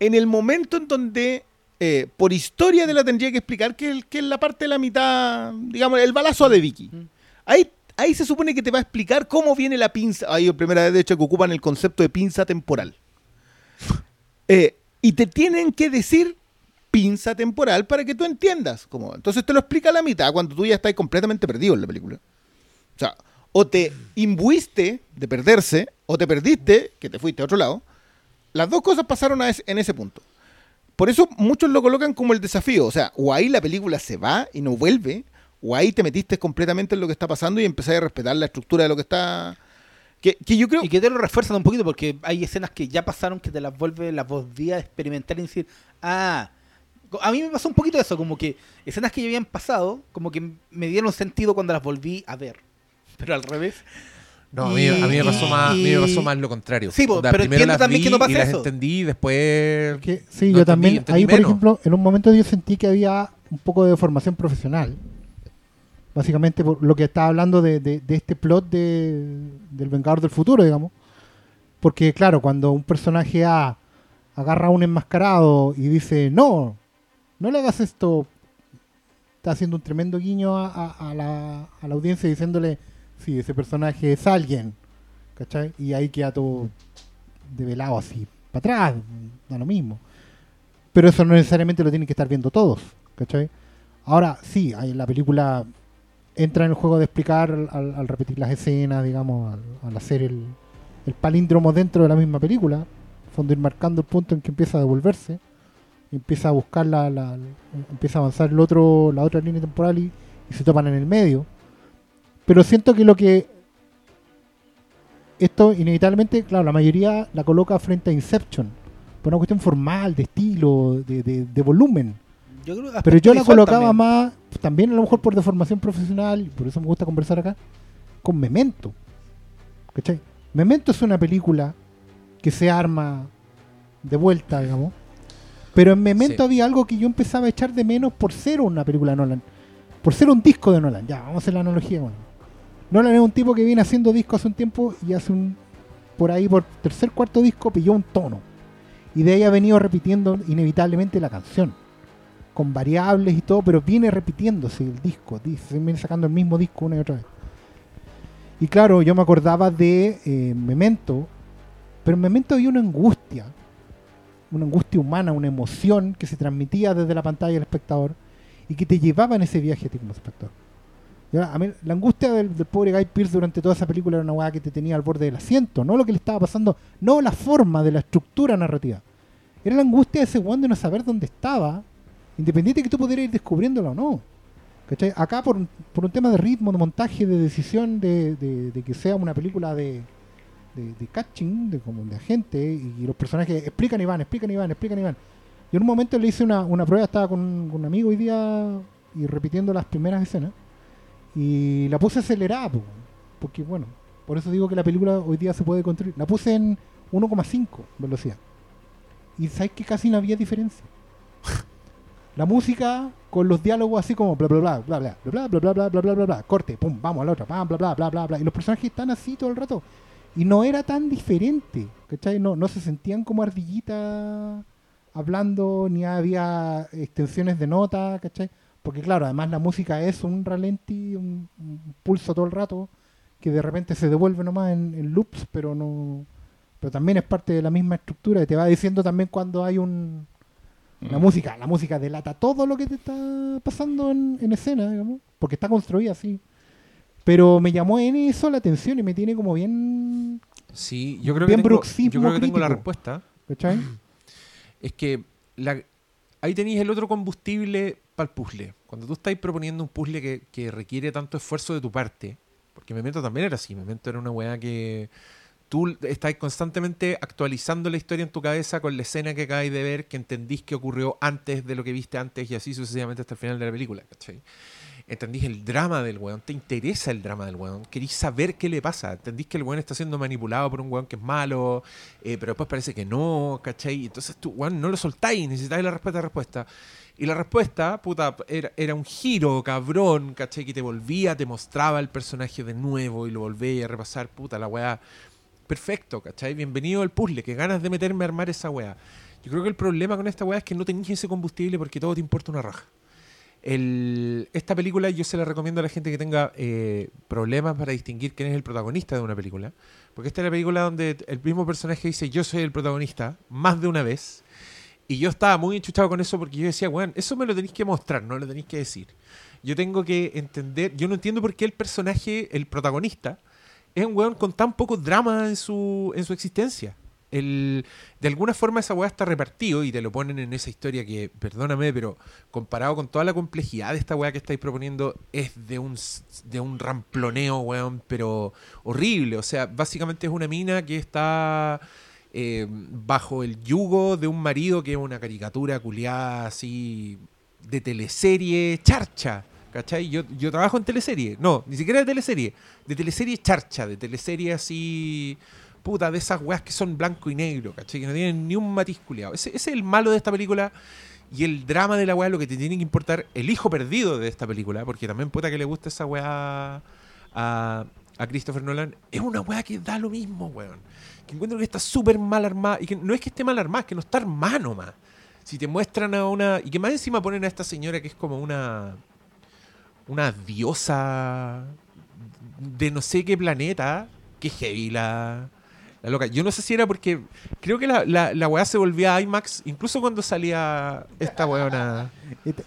S2: en el momento en donde, eh, por historia, te la tendría que explicar, que, es- que es la parte de la mitad, digamos, el balazo de Vicky.
S3: Mm.
S2: Ahí, ahí se supone que te va a explicar cómo viene la pinza. Hay primera vez, de hecho, que ocupan el concepto de pinza temporal. Eh, y te tienen que decir pinza temporal para que tú entiendas. Como, entonces te lo explica a la mitad cuando tú ya estás completamente perdido en la película. O sea, o te imbuiste de perderse, o te perdiste, que te fuiste a otro lado. Las dos cosas pasaron a ese- en ese punto. Por eso muchos lo colocan como el desafío. O sea, o ahí la película se va y no vuelve, o ahí te metiste completamente en lo que está pasando y empezaste a respetar la estructura de lo que está... Que, yo creo...
S3: Y que te lo refuerzan un poquito porque hay escenas que ya pasaron que te las vuelve, las volví a experimentar y decir, ah, a mí me pasó un poquito eso, como que escenas que ya habían pasado, como que me dieron sentido cuando las volví a ver. Pero al revés.
S1: No, a mí, a mí me pasó
S3: Y-
S1: más, a mí me pasó más lo contrario.
S3: Sí, po,
S1: Onda,
S3: pero
S1: primero
S3: entiendo
S1: las
S3: también
S1: vi
S3: que no pasa
S1: y las
S3: eso.
S1: entendí después...
S4: Que, sí,
S1: no
S4: yo
S1: entendí,
S4: también.
S1: entendí
S4: ahí, por
S1: menos.
S4: ejemplo, en un momento yo sentí que había un poco de formación profesional. Básicamente por lo que estaba hablando de, de- de este plot de, del Vengador del Futuro, digamos. Porque, claro, cuando un personaje A agarra a un enmascarado y dice, no, no le hagas esto, está haciendo un tremendo guiño a, a- a la, a la audiencia diciéndole, sí, ese personaje es alguien, ¿cachai? Y ahí queda todo develado así, para atrás, da lo mismo. Pero eso no necesariamente lo tienen que estar viendo todos, ¿cachai? Ahora, sí, la película entra en el juego de explicar al, repetir las escenas, digamos, al, al hacer el, palíndromo dentro de la misma película, fondo ir marcando el punto en que empieza a devolverse, empieza a buscar la- empieza a avanzar el otro, la otra línea temporal y, y se topan en el medio. Pero siento que lo que esto inevitablemente, claro, la mayoría la coloca frente a Inception, por una cuestión formal, de estilo, de, de- de volumen.
S3: Yo creo que
S4: Pero yo la colocaba
S3: también.
S4: más, también a lo mejor por deformación profesional, y por eso me gusta conversar acá, con Memento. ¿Cachai? Memento es una película que se arma de vuelta, digamos. Pero en Memento
S1: Sí.
S4: había algo que yo empezaba a echar de menos por ser una película de Nolan. Por ser un disco de Nolan. Ya, vamos a hacer la analogía. Bueno. Nolan es un tipo que viene haciendo discos hace un tiempo y hace un. Por ahí, por tercer, cuarto disco, pilló un tono. Y de ahí ha venido repitiendo inevitablemente la canción. Con variables y todo, pero viene repitiéndose el disco. di- Se viene sacando el mismo disco una y otra vez. Y claro, yo me acordaba de eh, Memento, pero en Memento había una angustia, una angustia humana, una emoción que se transmitía desde la pantalla al espectador y que te llevaba en ese viaje a ti como espectador. A mí, la angustia del, pobre Guy Pearce durante toda esa película era una weá que te tenía al borde del asiento, no lo que le estaba pasando, no la forma de la estructura narrativa. Era la angustia de ese weón de no saber dónde estaba, independiente de que tú pudieras ir descubriéndolo o no. ¿Cachai? Acá por, un- por un tema de ritmo, de montaje, de decisión, de, de- que sea una película de, de, catching, de, como de agente, y, los personajes explican y van, explican y van, explican y van. Yo en un momento le hice una, una prueba, estaba con, con un amigo hoy día y repitiendo las primeras escenas, y la puse acelerada, po, porque bueno, por eso digo que la película hoy día se puede construir. La puse en 1,5 velocidad. Y sabes que casi no había diferencia. La música con los diálogos así como bla bla bla bla bla bla bla bla bla bla bla bla bla corte, pum, vamos a la otra, bla bla bla bla bla y los personajes están así todo el rato y no era tan diferente, ¿cachai? No, no se sentían como ardillitas hablando ni había extensiones de nota, ¿cachai? Porque claro, además la música es un ralenti, un, un pulso todo el rato que de repente se devuelve nomás en, en loops, pero no pero también es parte de la misma estructura y te va diciendo también cuando hay un la música, la música delata todo lo que te está pasando en, en escena, digamos, porque está construida así. Pero me llamó en eso la atención y me tiene como bien,
S1: Sí, yo creo
S4: Bien
S1: que tengo, yo creo que tengo la respuesta.
S4: ¿cachai?
S1: Es que la- ahí tenéis el otro combustible para el puzzle. Cuando tú estás proponiendo un puzzle que, que requiere tanto esfuerzo de tu parte, porque Memento también era así, Memento era una weá que tú estás constantemente actualizando la historia en tu cabeza con la escena que acabáis de ver, que entendís que ocurrió antes de lo que viste antes y así sucesivamente hasta el final de la película, ¿cachai? Entendís el drama del weón, te interesa el drama del weón, querís saber qué le pasa, entendís que el weón está siendo manipulado por un weón que es malo, eh, pero después parece que no, ¿cachai? Entonces tú, weón, no lo soltáis, necesitáis la respuesta, respuesta. Y la respuesta, puta, era, era un giro, cabrón, ¿cachai? Que te volvía, te mostraba el personaje de nuevo y lo volvía a repasar, puta, la weá. Perfecto, ¿cachai? Bienvenido al puzzle, que ganas de meterme a armar esa weá. Yo creo que el problema con esta weá es que no tenéis ese combustible porque todo te importa una raja. El- esta película yo se la recomiendo a la gente que tenga eh, problemas para distinguir quién es el protagonista de una película. Porque esta es la película donde el mismo personaje dice yo soy el protagonista más de una vez. Y yo estaba muy enchuchado con eso porque yo decía, bueno, eso me lo tenéis que mostrar, no lo tenéis que decir. Yo tengo que entender, yo no entiendo por qué el personaje, el protagonista, es un weón con tan poco drama en su, en su existencia. El, de alguna forma esa weá está repartido y te lo ponen en esa historia que, perdóname, pero comparado con toda la complejidad de esta weá que estáis proponiendo, es de un, de un ramploneo, weón, pero horrible. O sea, básicamente es una mina que está eh, bajo el yugo de un marido que es una caricatura culiada así de teleserie charcha. ¿Cachai? Yo, yo trabajo en teleserie. No, ni siquiera de teleserie. De teleserie charcha, de teleserie así. Puta, de esas weas que son blanco y negro, ¿cachai? Que no tienen ni un matiz culiado. Ese, es el malo de esta película. Y el drama de la weá, lo que te tiene que importar, el hijo perdido de esta película, porque también puta que le gusta esa weá a, a Christopher Nolan, es una weá que da lo mismo, weón. Que encuentro que está súper mal armada. Y que no es que esté mal armada, es que no está armada nomás. Si te muestran a una. Y que más encima ponen a esta señora que es como una. Una diosa de no sé qué planeta. Que heavy la, la loca. Yo no sé si era porque creo que la, la, la weá se volvía a IMAX incluso cuando salía esta weona.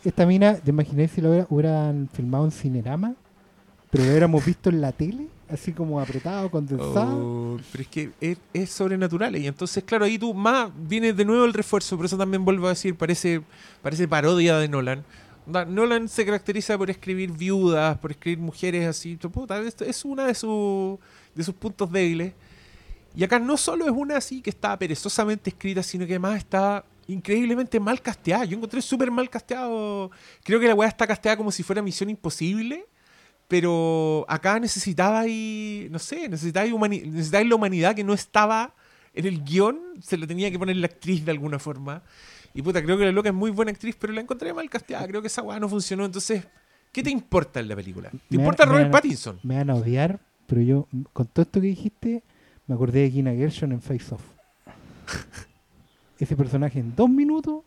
S4: Esta, mina, ¿te imagináis si hubiera- hubieran filmado en Cinerama? Pero lo hubiéramos visto en la tele, así como apretado, condensado.
S1: Oh, pero es que es, sobrenatural. Y entonces, claro, ahí tú más viene de nuevo el refuerzo. Por eso también vuelvo a decir, parece, parece parodia de Nolan. Nolan se caracteriza por escribir viudas, por escribir mujeres así. es una de, sus de sus puntos débiles. Y acá no solo es una así que está perezosamente escrita, sino que además está increíblemente mal casteada. Yo encontré súper mal casteado. Creo que la weá está casteada como si fuera Misión Imposible. Pero acá necesitaba y no sé, necesitaba, humani- necesitaba la humanidad que no estaba en el guion, se lo tenía que poner la actriz de alguna forma. Y puta, creo que la loca es muy buena actriz, pero la encontré mal casteada. Creo que esa weá no funcionó. Entonces, ¿qué te importa en la película? ¿Te
S4: Me-
S1: importa Robert
S4: van a-
S1: Pattinson?
S4: Me van a odiar, pero yo, con todo esto que dijiste, me acordé de Gina Gershon en Face Off. Ese personaje en dos minutos.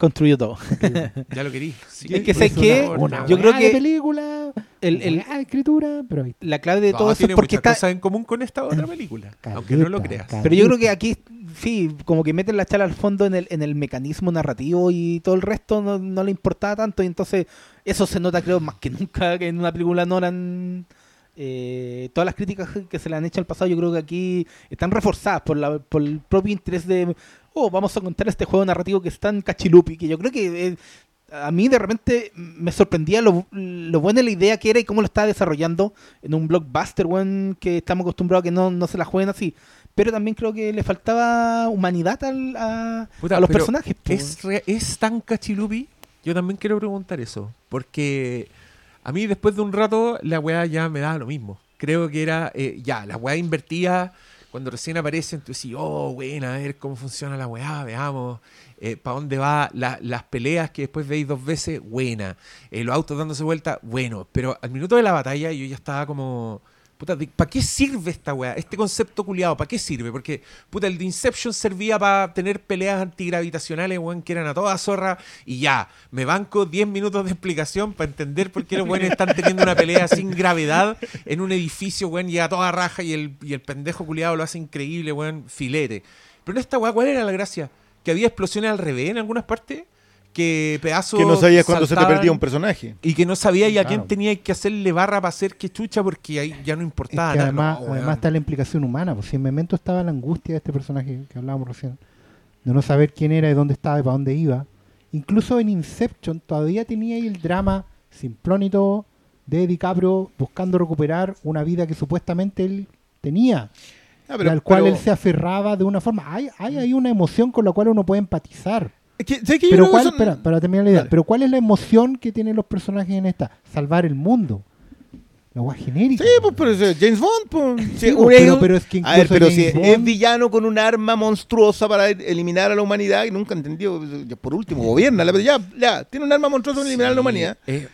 S3: Construyó todo.
S1: Ya lo querí. Sí,
S3: Es que sé que
S4: una
S3: yo creo que
S4: película,
S3: el- el-
S4: weá de escritura, pero
S3: La clave de
S1: No,
S3: todo eso es porque está...
S1: cosas en común con esta otra película. Aunque no lo creas.
S3: Pero yo creo que aquí, sí, como que meten la chala al fondo en el, en el mecanismo narrativo y todo el resto no, no le importaba tanto. Y entonces eso se nota, creo, más que nunca que en una película Nolan. eh, todas las críticas que se le han hecho al pasado, yo creo que aquí están reforzadas por, la, por el propio interés de, oh, vamos a contar este juego narrativo que es tan cachilupi, que yo creo que eh, a mí de repente me sorprendía lo, lo buena la idea que era y cómo lo estaba desarrollando en un blockbuster, weón, que estamos acostumbrados a que no, no se la jueguen así. Pero también creo que le faltaba humanidad al- a,
S1: Puta,
S3: a los personajes.
S1: ¿Es, re- ¿Es tan cachilupi? Yo también quiero preguntar eso. Porque a mí después de un rato la weá ya me daba lo mismo. Creo que era, eh, ya, la weá invertía cuando recién aparecen, tú decís, oh, buena, a ver cómo funciona la weá, veamos para dónde va, la- las peleas que después veis dos veces, buena. Eh, los autos dándose vuelta, bueno. Pero al minuto de la batalla yo ya estaba como... Puta, ¿para qué sirve esta weá? Este concepto culiado, ¿para qué sirve? Porque, puta, el de Inception servía para tener peleas antigravitacionales, weón, que eran a toda zorra, y ya, me banco 10 minutos de explicación para entender por qué los weones están teniendo una pelea sin gravedad en un edificio, weón, y a toda raja, y el, y el pendejo culiado lo hace increíble, weón, filete. Pero en esta weá, ¿cuál era la gracia? Que había explosiones al revés en algunas partes, que pedazos.
S2: Que no sabías cuándo se te perdía un personaje.
S1: y que no sabía y a quién
S4: Claro.
S1: tenía que hacerle barra para hacer que chucha porque ahí ya no
S4: Es
S1: importaba
S4: que
S1: nada.
S4: además,
S1: No,
S4: además está la implicación humana. Pues si en Memento estaba la angustia de este personaje que hablábamos recién, de no saber quién era, de dónde estaba y para dónde iba. Incluso en Inception todavía tenía ahí el drama simplón y todo de DiCaprio buscando recuperar una vida que supuestamente él tenía
S2: Ah,
S4: al cual él se aferraba de una forma. Hay, hay ahí una emoción con la cual uno puede empatizar.
S2: Que- ¿sabes qué? Yo
S4: Pero
S2: que
S4: cuál,
S2: son-
S4: espera, para terminar la idea,
S2: Dale.
S4: pero ¿cuál es la emoción que tienen los personajes en esta? Salvar el mundo. La guay genérica.
S2: Sí, pues, pero es James Bond, pues. Sí,
S4: Sí, pero- pero es que
S2: a ver, pero
S4: James
S2: si
S4: Bond-
S2: es villano con un arma monstruosa para eliminar a la humanidad y nunca entendió, ya por último, gobierna, pero ya, ya, tiene un arma monstruosa para eliminar a la humanidad.
S1: Eh,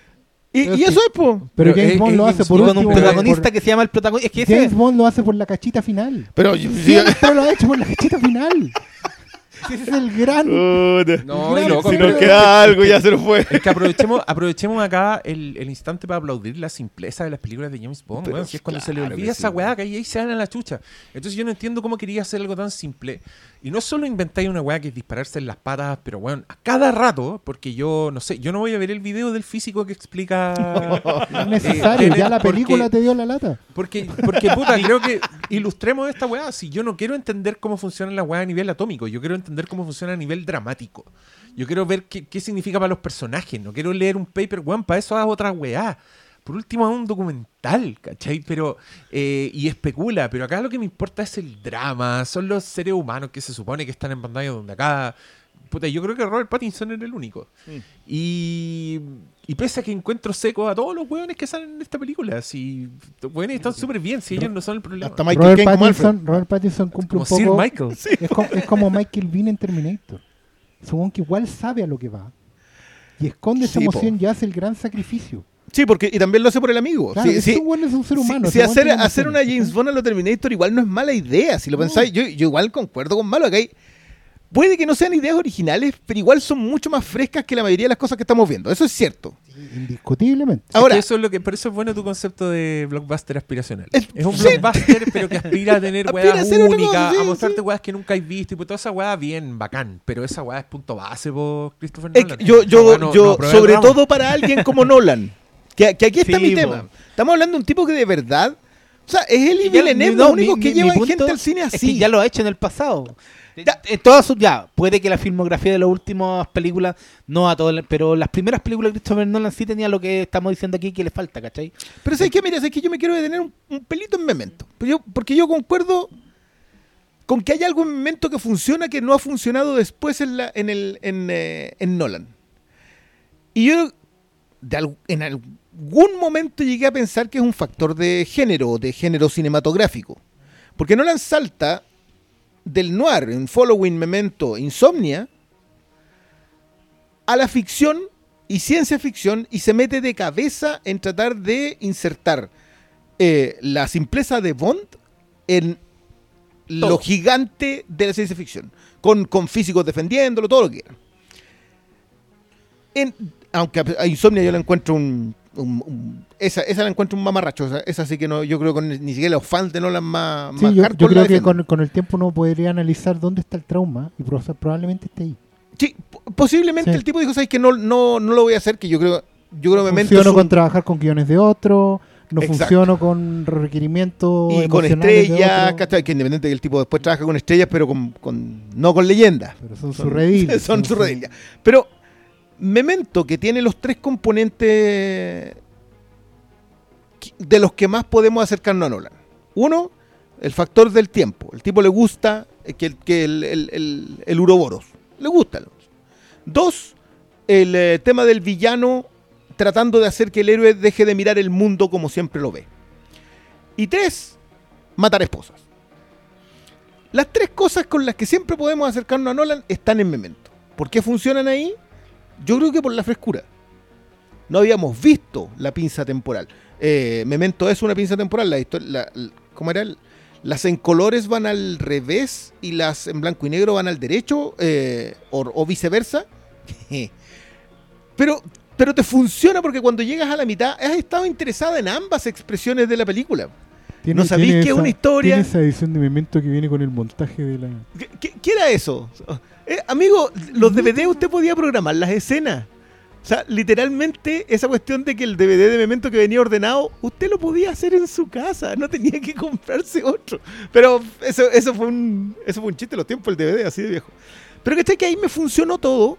S2: Y,
S4: Pero
S2: y
S4: es
S2: eso
S4: que-
S2: es, pues.
S4: Pero
S1: Pero
S4: James
S1: es-
S4: Bond
S1: es
S4: lo hace por
S3: con un
S4: último.
S3: protagonista
S4: por-
S3: que se llama el protagonista. Es que ese
S4: James Bond lo hace por la cachita final.
S2: Pero yo- sí,
S4: Siempre lo ha hecho por la cachita final. Ese es el gran.
S2: Puta.
S1: No,
S4: Gran
S1: loco,
S2: si nos queda algo, ya se nos fue.
S1: Es que aprovechemos, aprovechemos acá el, el instante para aplaudir la simpleza de las películas de James Bond, weón, si es cuando se le
S2: claro
S1: olvida esa
S2: sí,
S1: weá que ahí, ahí se dan a la chucha. Entonces yo no entiendo cómo quería hacer algo tan simple. Y no solo inventáis una weá que es dispararse en las patas, pero weón, a cada rato, porque yo no sé, yo no voy a ver el video del físico que explica.
S4: No es necesario.
S1: eh,
S4: ya la
S1: porque-
S4: película te dio la lata.
S1: Porque, porque puta, creo que ilustremos esta weá. Si yo no quiero entender cómo funciona la weá a nivel atómico, yo quiero entender cómo funciona a nivel dramático. Yo quiero ver qué, qué significa para los personajes. No quiero leer un paper, weón, para eso haz otra weá. Por último, haz un documental, ¿cachai? Pero, eh, y especula, pero acá lo que me importa es el drama, son los seres humanos que se supone que están en pantalla donde acá. Puta, yo creo que Robert Pattinson era el único.
S2: Mm.
S1: Y, y pese a que encuentro seco a todos los hueones que salen en esta película, si los hueones están súper bien, si ellos no son el problema.
S2: Hasta Michael
S4: Robert
S2: como Alfred.
S4: Pattinson, Robert Pattinson cumple
S1: Como
S4: un
S1: Sir
S4: poco.
S1: Michael.
S4: Es, como, es como Michael Bean en Terminator. Supongo que igual sabe a lo que va. Y esconde esa
S2: Sí, po.
S4: emoción y hace el gran sacrificio.
S2: Sí, porque y también lo hace por el amigo.
S4: Claro,
S2: Sí,
S4: weón es un ser humano.
S2: Si, hacer, hacer una James. Bond a lo Terminator igual no es mala idea, si lo
S4: No.
S2: pensáis. Yo, yo igual concuerdo con Malo, que hay puede que no sean ideas originales, pero igual son mucho más frescas que la mayoría de las cosas que estamos viendo. Eso es cierto.
S4: Indiscutiblemente.
S2: Ahora,
S1: Es que eso es lo que, por eso es bueno tu concepto de blockbuster aspiracional.
S2: Es-
S1: Es, un
S2: sí.
S1: blockbuster, pero que aspira a tener
S2: Aspira a
S1: weas únicas,
S2: sí,
S1: a mostrarte
S2: sí.
S1: weas que nunca has visto y pues toda esa wea bien bacán. Pero esa wea es punto base por Christopher
S2: es
S1: Nolan.
S2: que yo, yo,
S1: no-
S2: yo
S1: no
S2: sobre todo para alguien como Nolan, que, que aquí está
S3: Sí,
S2: mi tema. Estamos hablando de un tipo que de verdad, o sea, es él y Villeneuve
S3: no,
S2: los únicos que llevan gente al cine
S3: Es
S2: así.
S3: que ya lo ha hecho en el pasado.
S2: Ya.
S3: En todas sus, ya, puede que la filmografía de las últimas películas, no a todas, pero las primeras películas de Christopher Nolan sí tenía lo que estamos diciendo aquí que le falta, ¿cachai?
S2: Pero ¿sabes qué? Mira, ¿sabes que Yo me quiero detener un, un pelito en Memento. Porque yo, porque yo concuerdo con que hay algo en Memento que funciona que no ha funcionado después en, la, en, el, en, eh, en Nolan. Y yo de al- en algún momento llegué a pensar que es un factor de género, de género cinematográfico. Porque Nolan salta del noir, en Following, Memento, Insomnia, a la ficción y ciencia ficción y se mete de cabeza en tratar de insertar eh, la simpleza de Bond en lo gigante de la ciencia ficción, con, con físicos defendiéndolo, todo lo que quieran. Aunque a, a Insomnia yo la encuentro un... un- un- esa, esa la encuentro un mamarracho, esa, esa sí que no, yo creo que ni, siquiera los fans de Nolan más,
S4: Sí,
S2: más
S4: yo, creo que con, con el tiempo uno podría analizar dónde está el trauma y pro- probablemente esté ahí.
S2: Sí, po- posiblemente
S4: Sí.
S2: el tipo dijo, ¿sabes que no, no, no lo voy a hacer? Que yo creo, yo creo que
S4: funciono
S2: un-
S4: con trabajar con guiones de otro, no
S2: Exacto.
S4: funciono con requerimientos
S2: y con estrellas, que independiente que el tipo después trabaja con estrellas, pero con, con- no con leyendas.
S4: Pero son sus redillas.
S2: Son su redilla. Pero Memento, que tiene los tres componentes de los que más podemos acercarnos a Nolan. Uno, el factor del tiempo. El tipo le gusta que el, el, el, Uroboros. Le gusta. Dos, el eh, tema del villano tratando de hacer que el héroe deje de mirar el mundo como siempre lo ve. Y tres, matar esposas. Las tres cosas con las que siempre podemos acercarnos a Nolan están en Memento. ¿Por qué funcionan ahí? Yo creo que por la frescura. No habíamos visto la pinza temporal. Eh, Memento es una pinza temporal. La la- la- ¿Cómo era? Las en colores van al revés y las en blanco y negro van al derecho eh, o, o viceversa. pero, pero te funciona porque cuando llegas a la mitad has estado interesada en ambas expresiones de la película.
S4: Tiene-
S2: ¿No sabéis que es una historia?
S4: Tiene esa edición de Memento que viene con el montaje de la...
S2: ¿Qué, qué- qué era eso? Eh, amigo, los DVD usted podía programar las escenas. O sea, literalmente esa cuestión de que el DVD de Memento que venía ordenado, usted lo podía hacer en su casa, no tenía que comprarse otro. Pero eso, eso fue un eso fue un chiste los tiempos, el DVD así de viejo. Pero que que ahí me funcionó todo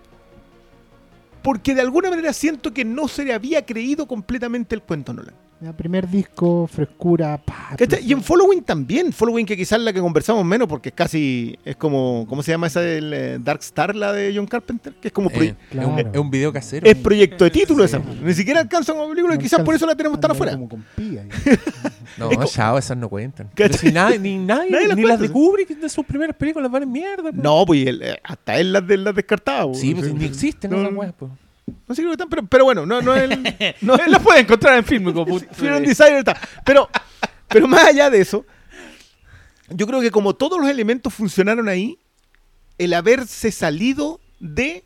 S2: porque de alguna manera siento que no se le había creído completamente el cuento Nolan.
S4: Ya, primer disco, frescura, pa,
S2: ¿Cachai? Y en Following también. Following que quizás la que conversamos menos porque es casi, es como, ¿cómo se llama esa del eh, Dark Star, la de John Carpenter? Que es como,
S1: Eh,
S4: Claro.
S1: es, un, es un video casero.
S2: es proyecto de título esa. Ni siquiera alcanza como película y quizás por eso la tenemos tan afuera.
S4: como con pía.
S1: No,
S2: Es
S1: chao, esas no cuentan. Pero si nadie, ni nadie,
S2: Nadie las
S1: ni las de. Kubrick de sus primeras películas van en mierda. po.
S2: No, pues el- eh, hasta él las, las descartaba.
S1: Sí,
S2: pues,
S1: ni existen
S2: No,
S1: esas weas.
S2: No sé qué están, pero, pero bueno, no, no el. No
S3: Él las puede encontrar en film. como
S2: Fear and Desire está. Pero, pero más allá de eso, yo creo que como todos los elementos funcionaron ahí, el haberse salido de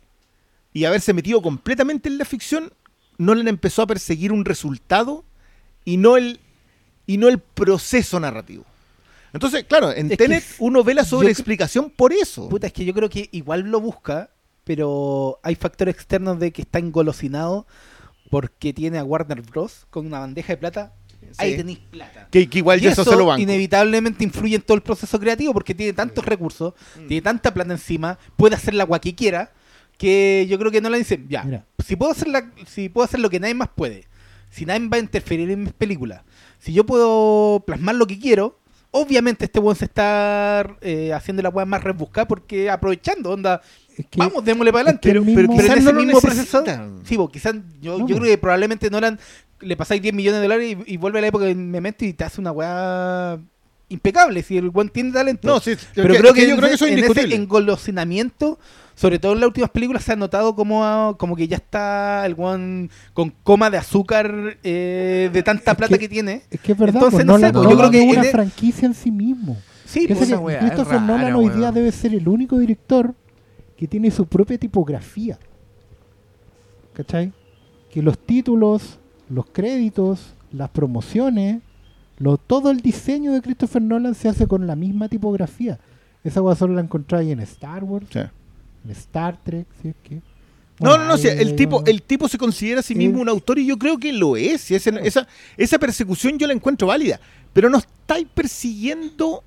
S2: y haberse metido completamente en la ficción, Nolan empezó a perseguir un resultado y no el, y no el proceso narrativo. Entonces, claro, en
S3: Es
S2: Tenet uno ve la sobreexplicación por eso.
S3: Puta, es que yo creo que igual lo busca, pero hay factores externos de que está engolosinado porque tiene a Warner Bros. con una bandeja de plata. Ahí tenéis plata.
S2: Que, que igual
S3: Y
S2: eso, se lo banco.
S3: inevitablemente influye en todo el proceso creativo porque tiene tantos recursos, tiene tanta plata encima, puede hacer la que quiera, que yo creo que no la dicen, ya,
S4: Mira.
S3: si puedo hacer la, si puedo hacer lo que nadie más puede, si nadie va a interferir en mis películas, si yo puedo plasmar lo que quiero, obviamente este buen se está eh, haciendo la weá más rebuscada porque aprovechando, onda,
S4: Es que
S3: vamos, démosle para adelante.
S4: que
S2: pero
S4: mismo-
S3: Pero en
S2: no
S3: ese mismo proceso, sí, vos, quizás yo,
S4: No,
S3: yo creo que probablemente Nolan le pasáis 10 millones de dólares y, y vuelve a la época de Memento y te hace una weá impecable. Si el buen tiene talento.
S2: No, sí,
S3: pero
S2: que-
S3: creo
S2: que yo creo que eso es
S3: en ese engolosinamiento, sobre todo en las últimas películas, se ha notado como, como que ya está el weón con coma de azúcar eh, de tanta
S4: Es
S3: plata
S4: que-
S3: que, tiene.
S4: Es que es verdad,
S3: Entonces,
S4: pues,
S3: no sé,
S4: Nolan,
S1: pues, yo
S3: creo que
S4: es una
S3: el-
S4: franquicia en sí mismo.
S3: Sí, pues,
S4: que Christopher Nolan hoy día debe ser el único director que tiene su propia tipografía. ¿Cachai? Que los títulos, los créditos, las promociones, lo, todo el diseño de Christopher Nolan se hace con la misma tipografía. Esa cosa solo la encontráis en Star Wars,
S2: Sí.
S4: en Star Trek, si es que.
S2: No,
S4: Bueno,
S2: no, no, sí, el tipo,
S4: vamos.
S2: el tipo se considera a sí mismo un autor y yo creo que lo es. esa persecución yo la encuentro válida. Pero no estáis persiguiendo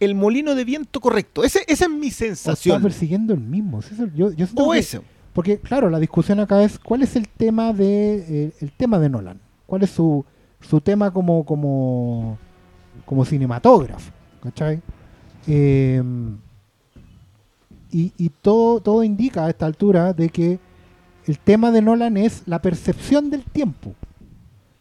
S2: el molino de viento correcto. Ese, esa es mi
S4: O está
S2: sensación.
S4: persiguiendo el mismo. yo, yo
S2: O
S4: que-
S2: eso.
S4: Porque, claro, la discusión acá es cuál es el tema de eh, el tema de Nolan. ¿Cuál es su, su tema como, como, como cinematógrafo? ¿Cachai? Eh, y y todo, todo indica a esta altura de que el tema de Nolan es la percepción del tiempo.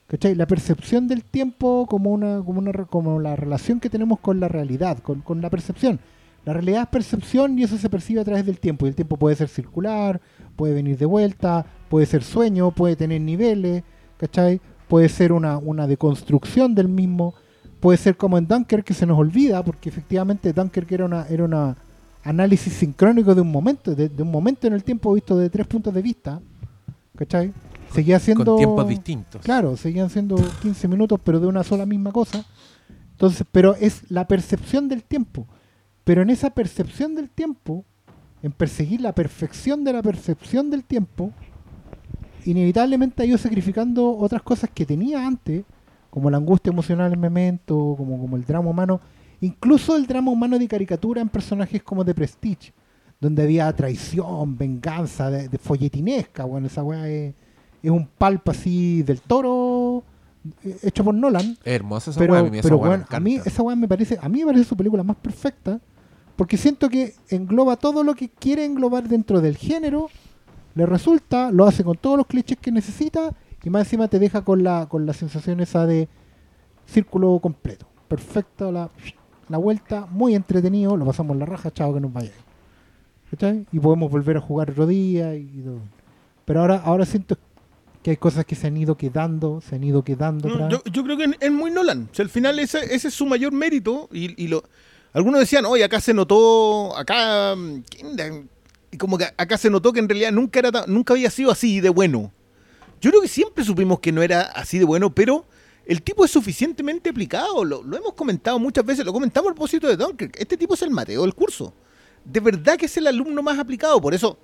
S4: ¿Cachai? La percepción del tiempo como una, como una como la relación que tenemos con la realidad, con, con la percepción. La realidad es percepción y eso se percibe a través del tiempo. Y el tiempo puede ser circular, puede venir de vuelta, puede ser sueño, puede tener niveles, ¿cachai? Puede ser una, una deconstrucción del mismo. Puede ser como en Dunkirk que se nos olvida, porque efectivamente Dunkirk era una, era una análisis sincrónico de un momento, de, de un momento en el tiempo visto de tres puntos de vista, ¿cachai? Seguía siendo...
S1: Con tiempos distintos.
S4: Claro, seguían siendo 15 minutos, pero de una sola misma cosa. Entonces, pero es la percepción del tiempo. Pero en esa percepción del tiempo, en perseguir la perfección de la percepción del tiempo, inevitablemente ha ido sacrificando otras cosas que tenía antes, como la angustia emocional en Memento, como, como el drama humano, incluso el drama humano de caricatura en personajes como de Prestige, donde había traición, venganza, de, de folletinesca, bueno, esa weá es, es un palpa así del toro eh, hecho por Nolan,
S1: hermosa esa
S4: pero,
S1: weá, a mí esa
S4: pero
S1: weá me
S4: bueno, a mí esa weá me parece, a mí me parece su película más perfecta, porque siento que engloba todo lo que quiere englobar dentro del género, le resulta, lo hace con todos los clichés que necesita, y más encima te deja con la, con la sensación esa de círculo completo. Perfecta la, la vuelta, muy entretenido, lo pasamos la raja, chao que nos vaya. ¿Cachai? Y podemos volver a jugar otro día y todo. Pero ahora, ahora siento que hay cosas que se han ido quedando, se han ido quedando.
S2: No,
S4: atrás.
S2: yo, yo creo que es- muy Nolan. O sea, al final ese, ese es su mayor mérito. Y, y lo algunos decían, oye, acá se notó, acá, mm, ¿quién- y como que acá se notó que en realidad nunca, era tan- nunca había sido así de bueno. Yo creo que siempre supimos que no era así de bueno, pero el tipo es suficientemente aplicado. Lo, lo hemos comentado muchas veces, lo comentamos a propósito de Dunkirk. Este tipo es el Mateo del curso. De verdad que es el alumno más aplicado. Por eso,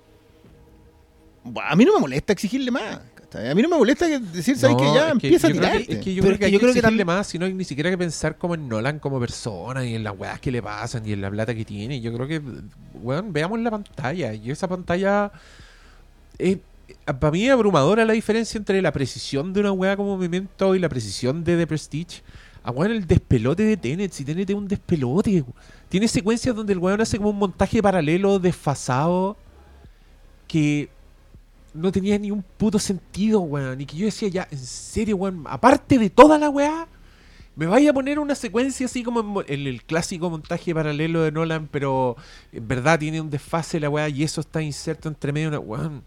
S2: a mí no me molesta exigirle más. A mí no me molesta que- decir, ¿sabes
S1: No,
S2: que Ya
S1: es que
S2: empieza a
S1: yo creo que-
S2: tirarte.
S1: es que yo
S3: Pero
S1: creo que
S3: yo
S1: que
S3: creo que
S1: exigirle
S3: tam-
S1: más, sino ni siquiera que pensar como en Nolan como persona y en las weas que le pasan y en la plata que tiene. Yo creo que, weón, veamos la pantalla. Y esa pantalla es, para mí es abrumadora la diferencia entre la precisión de una wea como Memento y la precisión de The Prestige. A weón, el despelote de Tenet, si Tenet es un despelote. Tiene secuencias donde el weón hace como un montaje paralelo desfasado que no tenía ni un puto sentido, weón. Y que yo decía, ya, en serio, weón, aparte de toda la weá, me vaya a poner una secuencia así como en, el clásico montaje paralelo de Nolan, pero en verdad tiene un desfase la weá y eso está inserto entre medio de una weón.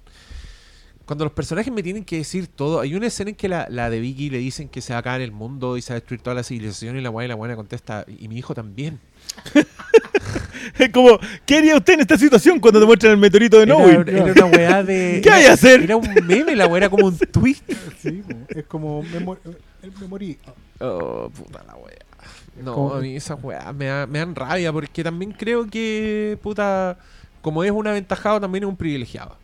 S1: Cuando los personajes me tienen que decir todo, hay una escena en que la, la de Vicky le dicen que se va a acabar el mundo y se va a destruir toda la civilización y la weá y la weá contesta, y mi hijo también.
S2: Es como, ¿qué haría usted en esta situación cuando te muestran el meteorito de
S1: Era,
S2: Noé?
S1: era una weá de...
S2: ¿Qué hay a hacer?
S1: Era un meme, la weá era como un tweet.
S4: Sí, es como memo- el memorí.
S1: Oh, puta la wea. No, a mí esas weas me, da- me dan rabia porque también creo que, puta, como es un aventajado, también es un privilegiado.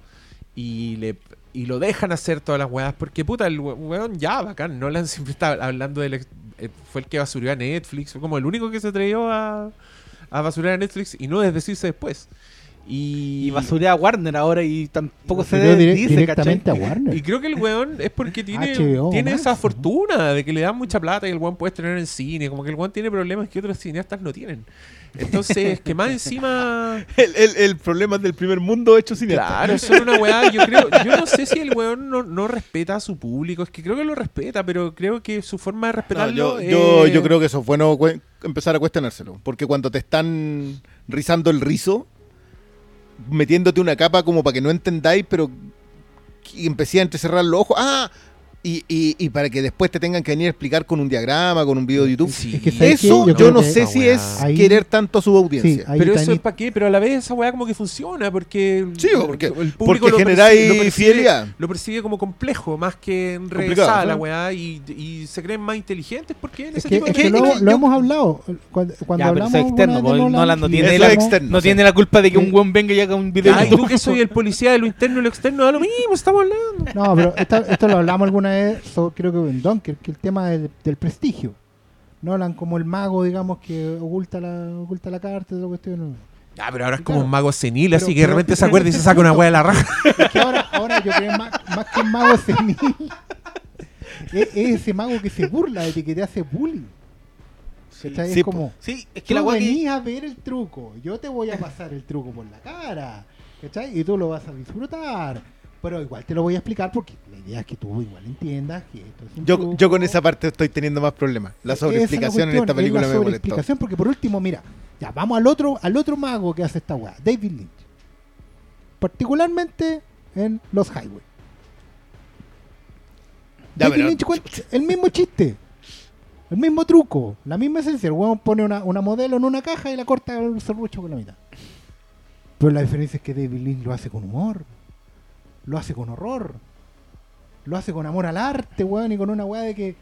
S1: Y le y lo dejan hacer todas las weas porque, puta, el we- weón ya, bacán. Nolan siempre está hablando del... ex- eh, Fue el que basurió a Netflix, fue como el único que se atrevió a, a basurar a Netflix y no desdecirse después. Y,
S3: Y basurea a Warner ahora y tampoco se
S4: dire-
S3: dice,
S4: directamente
S3: ¿cachai?
S4: a Warner.
S1: Y creo que el weón es porque tiene,
S4: HBO
S1: tiene
S4: Max,
S1: esa
S4: ¿no?
S1: fortuna de que le dan mucha plata y el weón puede estrenar en cine. Como que el weón tiene problemas que otros cineastas no tienen. Entonces, que más encima.
S2: El, el, el problema del primer mundo hecho sin
S1: Claro, eso es una weá. Yo creo, yo no sé si el weón no, no respeta a su público. Es que creo que lo respeta, pero creo que su forma de
S2: No,
S1: respetarlo.
S2: yo,
S1: es-
S2: yo, yo creo que eso es bueno cue- empezar a cuestionárselo. Porque cuando te están rizando el rizo, metiéndote una capa como para que no entendáis, pero empecé a entrecerrar los ojos. Ah, Y, y, y para que después te tengan que venir a explicar con un diagrama, con un video de YouTube.
S1: Sí.
S4: Es que.
S2: Eso
S4: Yo
S2: yo, no
S4: que
S2: sé si
S1: weá-
S2: es
S4: Ahí-
S2: querer tanto a su audiencia.
S4: ahí
S1: pero eso es para qué, pero a la vez esa weá como que funciona, porque
S2: Sí, porque-
S1: el
S2: porque
S1: lo percibe- lo percibe-
S2: fidelidad.
S1: Lo percibe como complejo, más que enrevesada la weá, y, y se creen más inteligentes porque en
S4: Es
S1: ese
S4: que,
S1: tipo de
S4: es que
S2: que-
S4: lo, lo
S2: yo-
S4: hemos hablado. Cuando, cuando
S3: Ya, pero
S4: hablamos
S3: eso es externo, Nolan no tiene la-
S2: externo.
S3: No
S2: sí.
S3: tiene la culpa de que un
S4: Sí.
S3: buen venga y haga un video.
S1: Ya,
S3: de
S1: y tú
S3: YouTube.
S1: que soy el policía de lo interno y lo externo, da lo mismo, estamos hablando.
S4: No, pero esta- esto lo hablamos alguna vez, so- creo que en Dunker, que el tema del, del prestigio. Nolan como el mago, digamos, que oculta la, oculta la carta, cuestión.
S1: Ya, pero ahora es
S4: Claro.
S1: como un mago senil,
S4: Pero-
S1: así que de repente se acuerda y se saca una weá de la raja.
S4: Es que ahora, ahora yo creo más, más que un mago senil. es, es ese mago que se burla de ti, que te hace bullying. ¿Cachai?
S2: Sí,
S4: es como,
S3: Sí, es que
S4: tú
S3: la que-
S4: a ver el truco, yo te voy a pasar el truco por la cara, ¿cachai? Y tú lo vas a disfrutar. Pero igual te lo voy a explicar porque la idea es que tú igual entiendas que esto es un
S2: Yo,
S4: truco.
S2: yo con esa parte estoy teniendo más problemas. La
S4: es
S2: sobreexplicación en esta película
S4: es la
S2: me molestó.
S4: porque por último, mira, ya vamos al otro, al otro mago que hace esta weá, David Lynch. Particularmente en Los Highway.
S2: Ya,
S4: David
S2: pero-
S4: Lynch cuenta el mismo chiste. El mismo truco, la misma esencia. El weón pone una, una modelo en una caja y la corta el serrucho con la mitad. Pero la diferencia es que David Lynch lo hace con humor. Lo hace con horror. Lo hace con amor al arte, weón, y con una weá de que.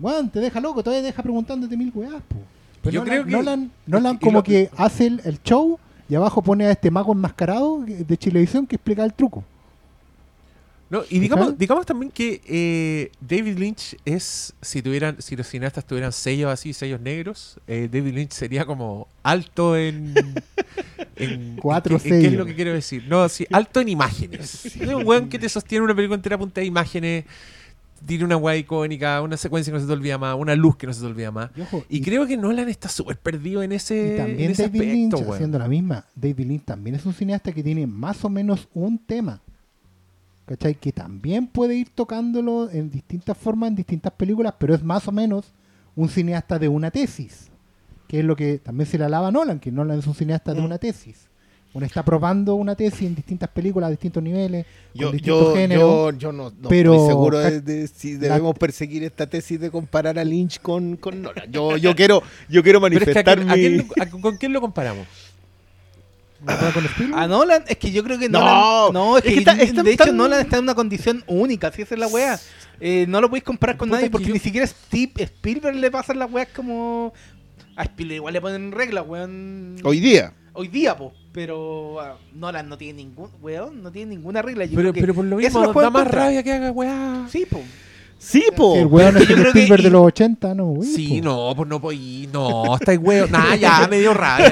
S4: Weón, te deja loco, todavía te deja preguntándote mil weás, po. Pero
S1: Yo
S4: Nolan,
S1: creo que-
S4: Nolan, Nolan
S1: y
S4: como
S1: lo-
S4: que hace el, el show y abajo pone a este mago enmascarado de Chilevisión que explica el truco.
S1: No, y digamos, digamos también que eh, David Lynch es, si tuvieran, si los cineastas tuvieran sellos así, sellos negros, eh, David Lynch sería como alto en, en
S4: Cuatro
S1: en qué, en qué es
S4: sellos.
S1: lo que quiero decir. No, sí, alto en imágenes. Es un weón que te sostiene una película entera punta de imágenes, tiene una weá icónica, una secuencia que no se te olvida más, una luz que no se te olvida más.
S4: Y, ojo,
S1: Y, creo que Nolan está súper perdido en ese,
S4: Y también
S1: en ese
S4: David
S1: aspecto,
S4: Lynch,
S1: weón.
S4: haciendo la misma, David Lynch también es un cineasta que tiene más o menos un tema. ¿Cachai? Que también puede ir tocándolo en distintas formas, en distintas películas, pero es más o menos un cineasta de una tesis. Que es lo que también se le alaba a Nolan, que Nolan es un cineasta de
S2: Mm.
S4: una tesis. Uno está probando una tesis en distintas películas, a distintos niveles, con distintos
S2: yo,
S4: géneros.
S2: yo, yo no, no
S4: pero-
S2: estoy seguro de, de si
S4: la-
S2: debemos perseguir esta tesis de comparar a Lynch con, con Nolan. Yo, yo quiero, yo quiero
S1: Pero es que ¿a
S2: manifestar
S1: quién- a
S2: mi...
S1: quién- a- ¿con quién lo comparamos?
S4: ¿Me acuerdo con Spielberg?
S3: A Nolan, es que yo creo que
S2: No,
S3: Nolan. No, es
S2: es
S3: que,
S2: que está- está
S3: de hecho
S2: tan-
S3: Nolan está en una condición única, si esa es la wea. Eh, no lo podéis comparar con
S1: Puta,
S3: nadie
S1: que
S3: porque
S1: yo-
S3: ni siquiera Steve Spielberg le pasan las weas como. A Spielberg igual le ponen reglas, weón.
S2: Hoy día.
S3: Hoy día, po. Pero ah, Nolan no tiene ningún. Weón, no tiene ninguna regla. Yo
S1: Pero,
S3: creo que
S1: pero por lo
S3: eso
S1: mismo da más rabia que haga weá.
S3: Sí, po.
S2: Sí, po.
S4: El weón es el Spielberg de los 80, no,
S1: Sí,
S4: po.
S1: no, pues no podí, no, estáis weón. Nah, ya, me dio rabia.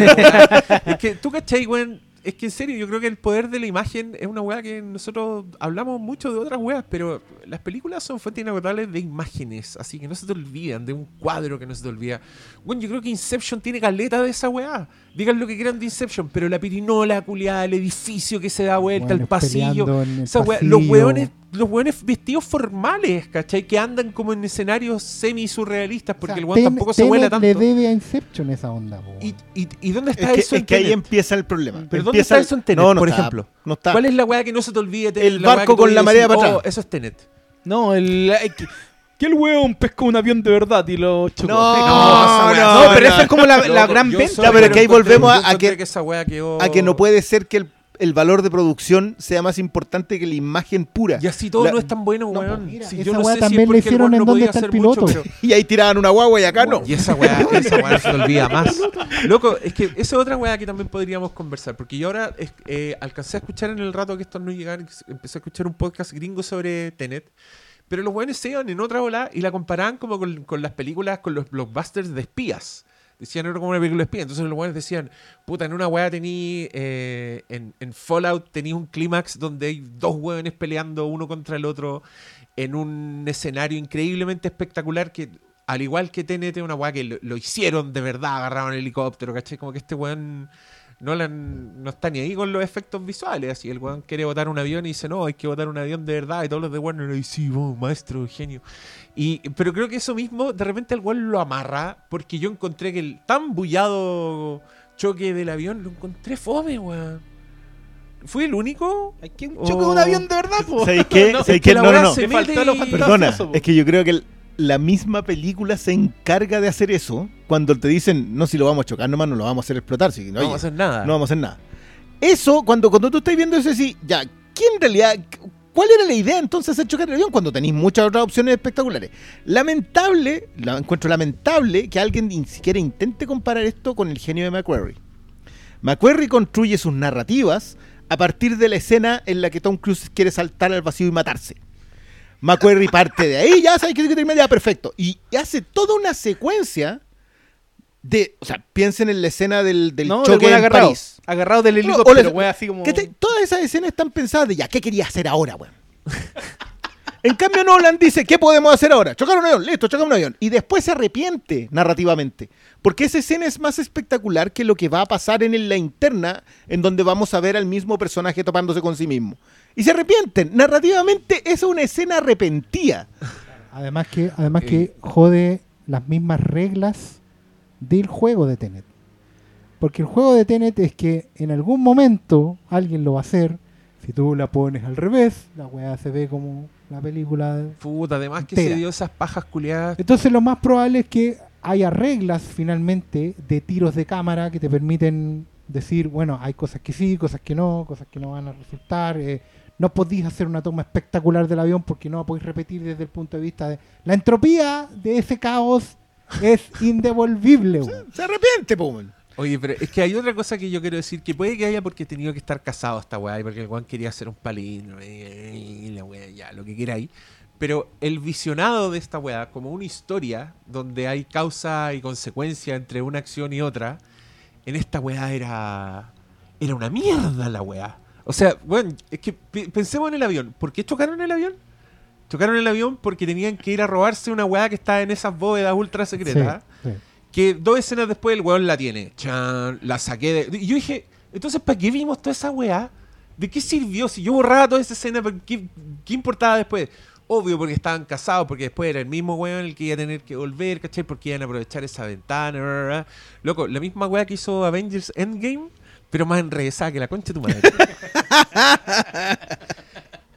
S1: es que tú, ¿cachai, weón? Es que en serio, yo creo que el poder de la imagen es una weá que nosotros hablamos mucho de otras weas, pero las películas son fuentes inagotables de imágenes, así que no se te olvidan, de un cuadro que no se te olvida. Bueno, yo creo que Inception tiene caleta de esa weá. Digan lo que quieran de Inception, pero la pirinola culiada, el edificio que se da vuelta, el pasillo,
S4: en el
S1: weá, los
S4: pasillo.
S1: weones, los weones vestidos formales, ¿cachai? Que andan como en escenarios semi-surrealistas, porque
S4: O sea,
S1: el weón
S4: Ten-
S1: tampoco se vuela tanto.
S4: le debe a Inception esa onda, po.
S1: ¿Y, y, y dónde
S2: Es
S1: está
S2: que,
S1: eso
S2: es
S1: en
S2: que ahí empieza el problema.
S1: ¿Pero dónde está
S2: el-
S1: eso en Tenet,
S2: No, no
S1: por
S2: está,
S1: ejemplo?
S2: No está.
S1: ¿Cuál es la weá que no se te olvide? Tenet?
S2: El barco
S1: que
S2: con la marea para
S1: "Oh,
S2: atrás".
S1: eso es Tenet.
S3: No, el. Que, que el weón pescó un avión de verdad y lo chocó.
S2: No,
S1: esa weá-
S3: No, pero
S2: no.
S3: eso es como la, la
S1: Loco,
S3: gran venta.
S2: pero es que ahí volvemos a- a
S1: encontré
S2: que-
S1: esa quedó-
S2: A que no puede ser que el, el valor de producción sea más importante que la imagen pura.
S1: Y así todo
S2: La-
S1: no es tan bueno,
S4: No,
S1: weón.
S4: pues mira,
S1: Si
S4: esa
S1: yo no sé si
S4: también
S1: es
S4: le
S1: porque el
S4: hicieron en
S1: no
S4: dónde
S1: podía
S4: está el
S1: hacer mucho,
S4: piloto.
S1: pero-
S2: Y ahí tiraban una guagua y acá no.
S1: Y esa weá, esa weá no se te olvida más. Loco, es que esa es otra weá que también podríamos conversar. Porque yo ahora es- eh, alcancé a escuchar en el rato que esto no llegaron, empecé a escuchar un podcast gringo sobre Tenet. Pero los weones se iban en otra ola y la comparaban como con, con las películas, con los blockbusters de espías. Decían, era como una película de espías. Entonces los weones decían, puta, en una weá tení, eh, en, en Fallout tenía un clímax donde hay dos weones peleando uno contra el otro en un escenario increíblemente espectacular que, al igual que TNT, una weá que lo, hicieron de verdad, agarraron el helicóptero, ¿cachai? Como que este weón Nolan no está ni ahí con los efectos visuales. Así el weón quiere botar un avión y dice, no, hay que botar un avión de verdad. Y todos los de Warner, y sí, vos, maestro, genio. Y, pero creo que eso mismo, de repente el weón lo amarra, porque yo encontré que el tan bullado choque del avión lo encontré fome, weón. ¿Fui el único?
S3: Hay un
S1: Oh.
S3: choque de un avión de verdad, po.
S2: ¿Sabéis qué?
S3: No,
S2: ¿Sabéis
S1: es que
S2: qué?
S1: la
S2: No, no,
S1: weá
S2: no.
S1: se
S3: Me faltó
S1: mete
S3: lo
S1: y-
S3: fantasioso,
S2: Perdona,
S3: po.
S2: es que yo creo que el- la misma película se encarga de hacer eso cuando te dicen, no, si lo vamos a chocar nomás, no lo vamos a hacer explotar. Si,
S1: No vamos a hacer nada.
S2: no vamos a hacer nada. Eso, cuando, cuando tú estás viendo eso, sí, ya, ¿quién en realidad, cuál era la idea entonces de hacer chocar el avión cuando tenéis muchas otras opciones espectaculares? Lamentable, la encuentro lamentable que alguien ni siquiera intente comparar esto con el genio de McQuarrie. McQuarrie construye sus narrativas a partir de la escena en la que Tom Cruise quiere saltar al vacío y matarse. McQuarrie parte de ahí, ya sabes que termina ya perfecto. Y hace toda una secuencia de. O sea, piensen en la escena del, del
S3: No, del
S2: choque en
S3: agarrado.
S2: París.
S3: Agarrado del
S2: No,
S3: helicóptero,
S2: o les-
S3: weón, así como.
S2: que te- todas esas escenas están pensadas de ya, ¿qué quería hacer ahora, weón? en cambio, Nolan dice, ¿qué podemos hacer ahora? Chocar un avión, listo, chocar un avión. Y después se arrepiente narrativamente. Porque esa escena es más espectacular que lo que va a pasar en la interna, en donde vamos a ver al mismo personaje topándose con sí mismo. Y se arrepienten. Narrativamente es una escena arrepentida.
S4: Además que, además que jode las mismas reglas del juego de Tenet. Porque el juego de Tenet es que en algún momento alguien lo va a hacer. Si tú la pones al revés, la weá se ve como la película. de-
S1: Puta, además que
S4: Entera.
S1: se dio esas pajas culiadas.
S4: Entonces lo más probable es que haya reglas finalmente de tiros de cámara que te permiten decir, bueno, hay cosas que sí, cosas que no, cosas que no van a resultar. eh, no podéis hacer una toma espectacular del avión porque no la podéis repetir desde el punto de vista de... La entropía de ese caos es indevolvible.
S2: Se arrepiente, weón.
S1: Oye, pero es que hay otra cosa que yo quiero decir, que puede que haya porque he tenido que estar casado esta weá, y porque el weón quería hacer un palíndromo, y la weá, ya, lo que queráis. Pero el visionado de esta weá, como una historia donde hay causa y consecuencia entre una acción y otra, en esta weá era. Era una mierda la weá. O sea, bueno, es que pe- pensemos en el avión. ¿Por qué chocaron el avión? Chocaron el avión porque tenían que ir a robarse una weá que estaba en esas bóvedas ultra secretas.
S4: Sí, sí.
S1: Que dos escenas después el weón la tiene. Chan, la saqué de. Y yo dije, entonces, ¿para qué vimos toda esa weá? ¿De qué sirvió? Si yo borraba toda esa escena, ¿para ¿qué, qué importaba después? Obvio, porque estaban casados, porque después era el mismo weón el que iba a tener que volver, ¿cachai? Porque iban a aprovechar esa ventana. bla, bla, bla. Loco, la misma weá que hizo Avengers Endgame, pero más enrevesada que la concha de tu madre.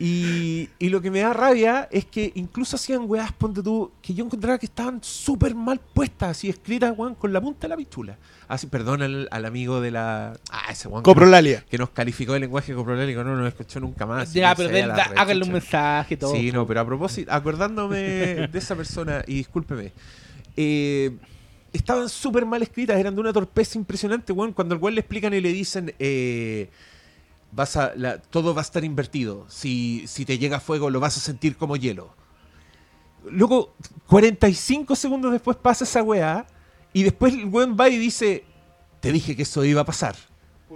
S1: Y, y lo que me da rabia es que incluso hacían weas, ponte tú, que yo encontraba que estaban súper mal puestas, así escritas, weón, con la punta de la pichula. Así, perdón al, al amigo de la. Ah, ese weón. que nos-
S2: Coprolalia.
S1: Que nos calificó de lenguaje coprolélico, no nos escuchó nunca más.
S3: Ya,
S1: no
S3: pero da- háganle un mensaje todo.
S1: Sí, no, pero a propósito, acordándome de esa persona, y discúlpeme, eh, estaban súper mal escritas, eran de una torpeza impresionante, weón. Cuando al weón le explican y le dicen, eh, vas a, todo va a estar invertido. Si, si te llega fuego, lo vas a sentir como hielo. Luego, 45 segundos después pasa esa weá, y después el weón va y dice, te dije que eso iba a pasar.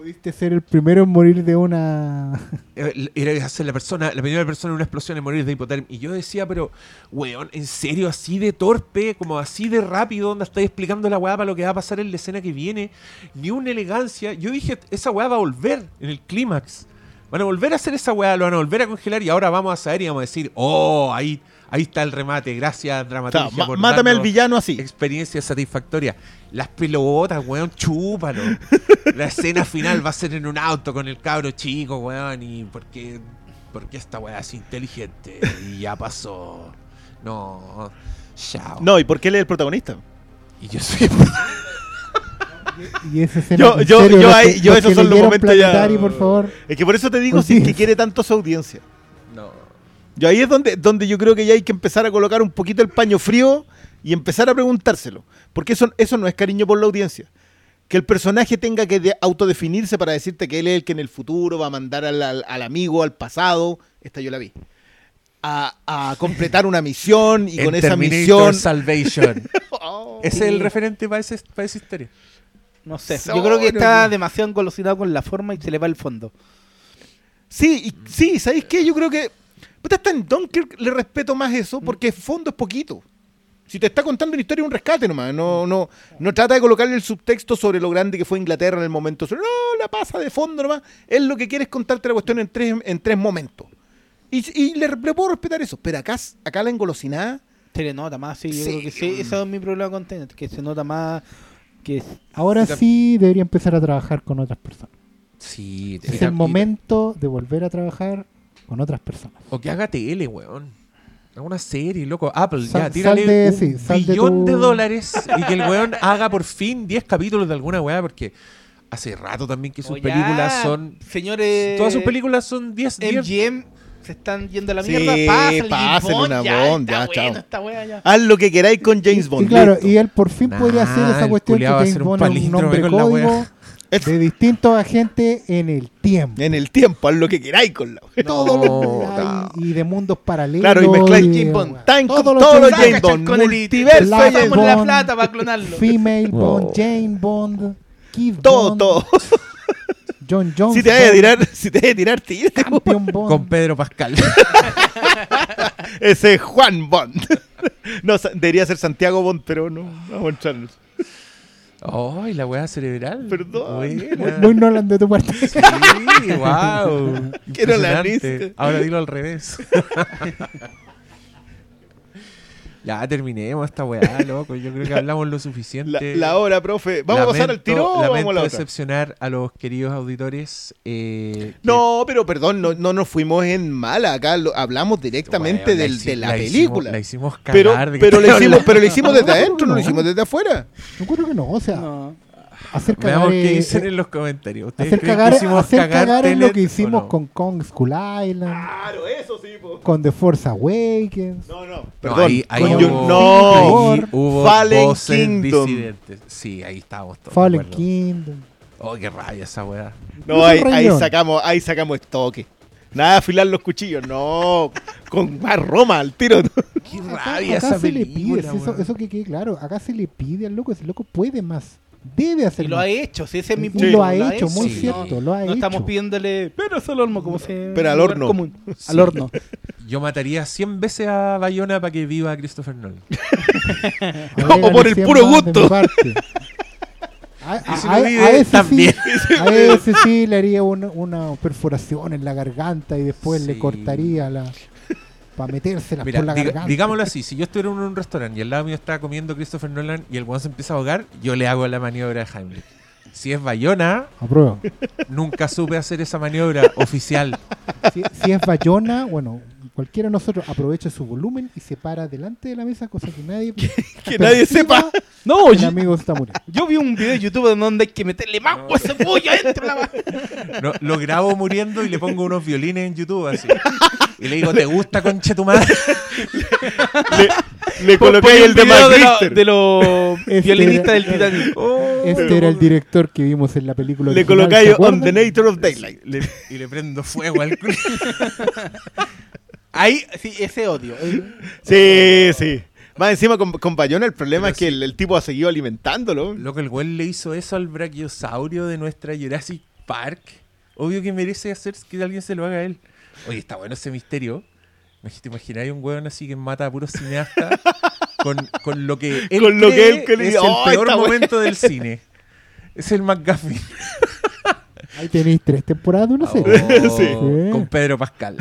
S4: Pudiste ser el primero en morir de una...
S1: Eh, Era ser la persona, la primera persona en una explosión en morir de hipotermia. Y yo decía, pero, weón, ¿en serio así de torpe, como así de rápido, donde estáis explicando la weá para lo que va a pasar en la escena que viene? Ni una elegancia. Yo dije, esa weá va a volver en el clímax. Van a volver a hacer esa weá, lo van a volver a congelar y ahora vamos a saber y vamos a decir, oh, ahí, ahí está el remate. Gracias,
S2: O sea,
S1: dramaturgia.
S2: ma-
S1: por
S2: mátame al villano así.
S1: Experiencia satisfactoria. Las pelotas, weón, chúpalo. La escena final va a ser en un auto con el cabro chico, weón, y porque, porque esta weá es inteligente y ya pasó. No, chao.
S2: No, ¿y por qué él es el protagonista?
S1: Y yo soy.
S4: Y esa escena,
S2: Yo- yo-
S4: serio,
S2: yo
S4: los
S2: ahí-
S4: que-
S2: yo
S4: los
S2: esos son los momentos ya-
S4: por favor.
S2: Es que por eso te digo, si es que quiere tanto su audiencia.
S1: No.
S2: Yo ahí es donde, donde yo creo que ya hay que empezar a colocar un poquito el paño frío y empezar a preguntárselo. Porque eso, eso no es cariño por la audiencia. Que el personaje tenga que de- autodefinirse para decirte que él es el que en el futuro va a mandar al, al- al amigo, al pasado, esta yo la vi, a, a completar una misión y con esa misión...
S1: Salvation.
S2: Oh.
S1: Es el referente para, ese, para esa historia.
S3: No sé.
S2: So-
S3: Yo creo que está
S2: no.
S3: demasiado engolosinado con la forma y se le va el fondo.
S2: Sí, y- sí, ¿sabéis qué? Yo creo que. Puta, hasta en Dunkirk le respeto más eso porque fondo es poquito. Si te está contando una historia, un rescate nomás. No, no, no trata de colocarle el subtexto sobre lo grande que fue Inglaterra en el momento. No, la pasa de fondo nomás. Él lo que quiere es contarte la cuestión en tres, en tres momentos. Y, y le, le puedo respetar eso. Pero acá, acá la engolosinada.
S3: Se le nota más, sí. Yo
S2: Sí.
S3: creo que sí. Ese es mi problema con Tenet, que se nota más que
S4: Ahora
S1: Sí,
S4: sí debería empezar a trabajar con otras personas.
S1: Sí,
S4: Es el momento de volver a trabajar con otras personas.
S1: O que haga tele, weón. Haga una serie, loco. Apple,
S4: Sal-
S1: ya, tírale
S4: de-
S1: un
S4: sí, sal de tu-
S1: de dólares y que el weón haga por fin 10 capítulos de alguna weá, porque hace rato también que sus
S3: O ya,
S1: películas son...
S3: Señores.
S1: Todas sus películas son 10, 10
S3: MGM se están yendo a la
S2: Sí,
S3: mierda. Pásale,
S2: pásenle una
S3: Bond, ya,
S2: ya,
S3: bueno
S2: chao.
S3: esta wea ya.
S2: Haz lo que queráis con James
S4: Y,
S2: Bond.
S4: y claro,
S2: listo.
S4: y él por fin
S1: Nah,
S4: podría hacer esa cuestión que James Bond es un nombre código
S1: wea.
S4: De distintos agentes en el tiempo.
S2: En el tiempo, haz lo que queráis con la
S4: Todo lo que
S1: no.
S4: y de mundos paralelos.
S2: Claro, y mezcláis
S3: James Bond.
S2: Time con
S4: Todos los James
S2: James
S3: Bond. Con el
S2: Multiverso Bond.
S3: la
S4: Bond,
S3: plata para clonarlo.
S4: Female
S1: No.
S4: Bond, Jane Bond, Kid
S2: Todo,
S4: Bond,
S2: todo.
S4: John Jones.
S2: Si te vas a tirar, si te a tirar, tírate.
S4: Campeón Bond.
S1: con Pedro Pascal.
S2: Ese es Juan Bond. No, debería ser Santiago Bond, pero no. Vamos a entrarnos.
S1: ¡Ay, la weá cerebral!
S2: Perdón.
S1: Buena.
S4: Muy, Nolan de tu parte.
S1: Sí, wow.
S2: Qué nolanista.
S1: Ahora dilo al revés. ya terminemos esta weá, loco. Yo creo que hablamos lo
S2: La,
S1: suficiente.
S2: la hora, profe. ¿Vamos a pasar al tiro o vamos a la otra?
S1: decepcionar a los queridos auditores. eh, que-
S2: No, pero perdón, no, no nos fuimos en mala. Acá lo- hablamos directamente del- de la,
S1: hicimos-
S2: película.
S1: la hicimos
S2: pero,
S1: cagar. de que
S2: pero, le hicimos, pero le hicimos desde adentro, no
S4: no.
S2: lo hicimos desde afuera.
S4: Yo creo que no, o sea,
S3: No.
S4: Hacer cagar,
S1: Veamos qué dicen
S4: eh,
S1: en los comentarios. ¿Ustedes
S4: hacer
S1: creen
S4: cagar,
S1: que hicimos
S4: hacer
S1: cagar
S4: cagar es lo que hicimos
S1: no?
S4: con Kong Skull Island,
S2: Claro, eso sí, po.
S4: con The Force Awakens.
S2: No, no,
S1: No,
S2: perdón.
S1: ahí, ahí
S4: hubo-
S2: no,
S1: ahí hubo
S2: Fallen
S1: voces
S2: Kingdom.
S1: disidentes. Sí, ahí estábamos todos.
S4: Fallen. Kingdom.
S1: Oh, qué rabia esa weá.
S2: no, ahí, sacamos, ahí sacamos estoque. Nada de afilar los cuchillos, no. Con más Roma al tiro.
S1: Qué
S4: Acá,
S1: rabia
S4: acá
S1: esa
S4: se le pide, eso, eso que quede claro, acá se le pide al loco, ese loco puede más, debe hacer
S3: Y lo
S4: más.
S3: ha hecho, sí, ese es mi
S4: Y
S3: punto.
S4: lo ha hecho, muy
S1: Sí.
S4: cierto, lo ha
S3: no
S4: hecho.
S3: estamos pidiéndole, pero es al horno, como se.
S2: Pero al horno.
S3: común.
S1: Sí.
S3: Al horno.
S1: Yo mataría 100 veces a Bayona para que viva Christopher Nolan.
S2: O por el puro
S4: 100 más de
S2: gusto.
S4: A,
S1: si
S4: a-
S1: lo
S4: a- a ese
S1: también.
S4: Sí, a ese sí le haría una, una perforación en la garganta y después le
S1: Sí.
S4: cortaría la para metérselas
S1: Mira,
S4: por la
S1: diga-
S4: garganta.
S1: digámoslo así, si yo estuviera en un restaurante y al lado mío está comiendo Christopher Nolan y el weón se empieza a ahogar, yo le hago la maniobra de Heimlich. Si es Bayona,
S4: Apruebo.
S1: nunca supe hacer esa maniobra oficial.
S4: Si, si es Bayona, bueno, cualquiera de nosotros aprovecha su volumen y se para delante de la mesa, cosa que nadie
S2: Que nadie sepa.
S3: No,
S4: el
S3: yo,
S4: amigo está muriendo.
S3: yo vi un video de YouTube donde hay que meterle más
S1: No.
S3: ese pollo adentro. La...
S1: No, lo grabo muriendo y le pongo unos violines en YouTube así. Y le digo, ¿te gusta conche tu madre?
S2: Le colocáis el de
S3: video de, los
S4: Este
S3: violinistas
S4: era-
S3: del Titanic.
S4: Este era el director que vimos en la película
S2: Le
S4: ¿se
S2: on the nature of daylight.
S1: Le- y le prendo fuego al culo.
S3: Ahí, sí, ese odio.
S2: Sí, sí. Más encima con, con Bayona el problema
S1: Pero
S2: es que
S1: sí.
S2: el, el tipo ha seguido alimentándolo.
S1: Loco, el güey le hizo eso al brachiosaurio de nuestra Jurassic Park. Obvio que merece hacer que alguien se lo haga a él. Oye, está bueno ese misterio. ¿Te imagináis un weón así que mata a puros cineastas con, con lo que él
S2: Con lo que él cree.
S1: es
S2: Oh,
S1: el peor
S2: está bueno.
S1: momento del cine? Es el McGuffin.
S4: Ahí tenéis tres temporadas de una serie.
S1: Oh,
S2: Sí.
S1: Con Pedro Pascal.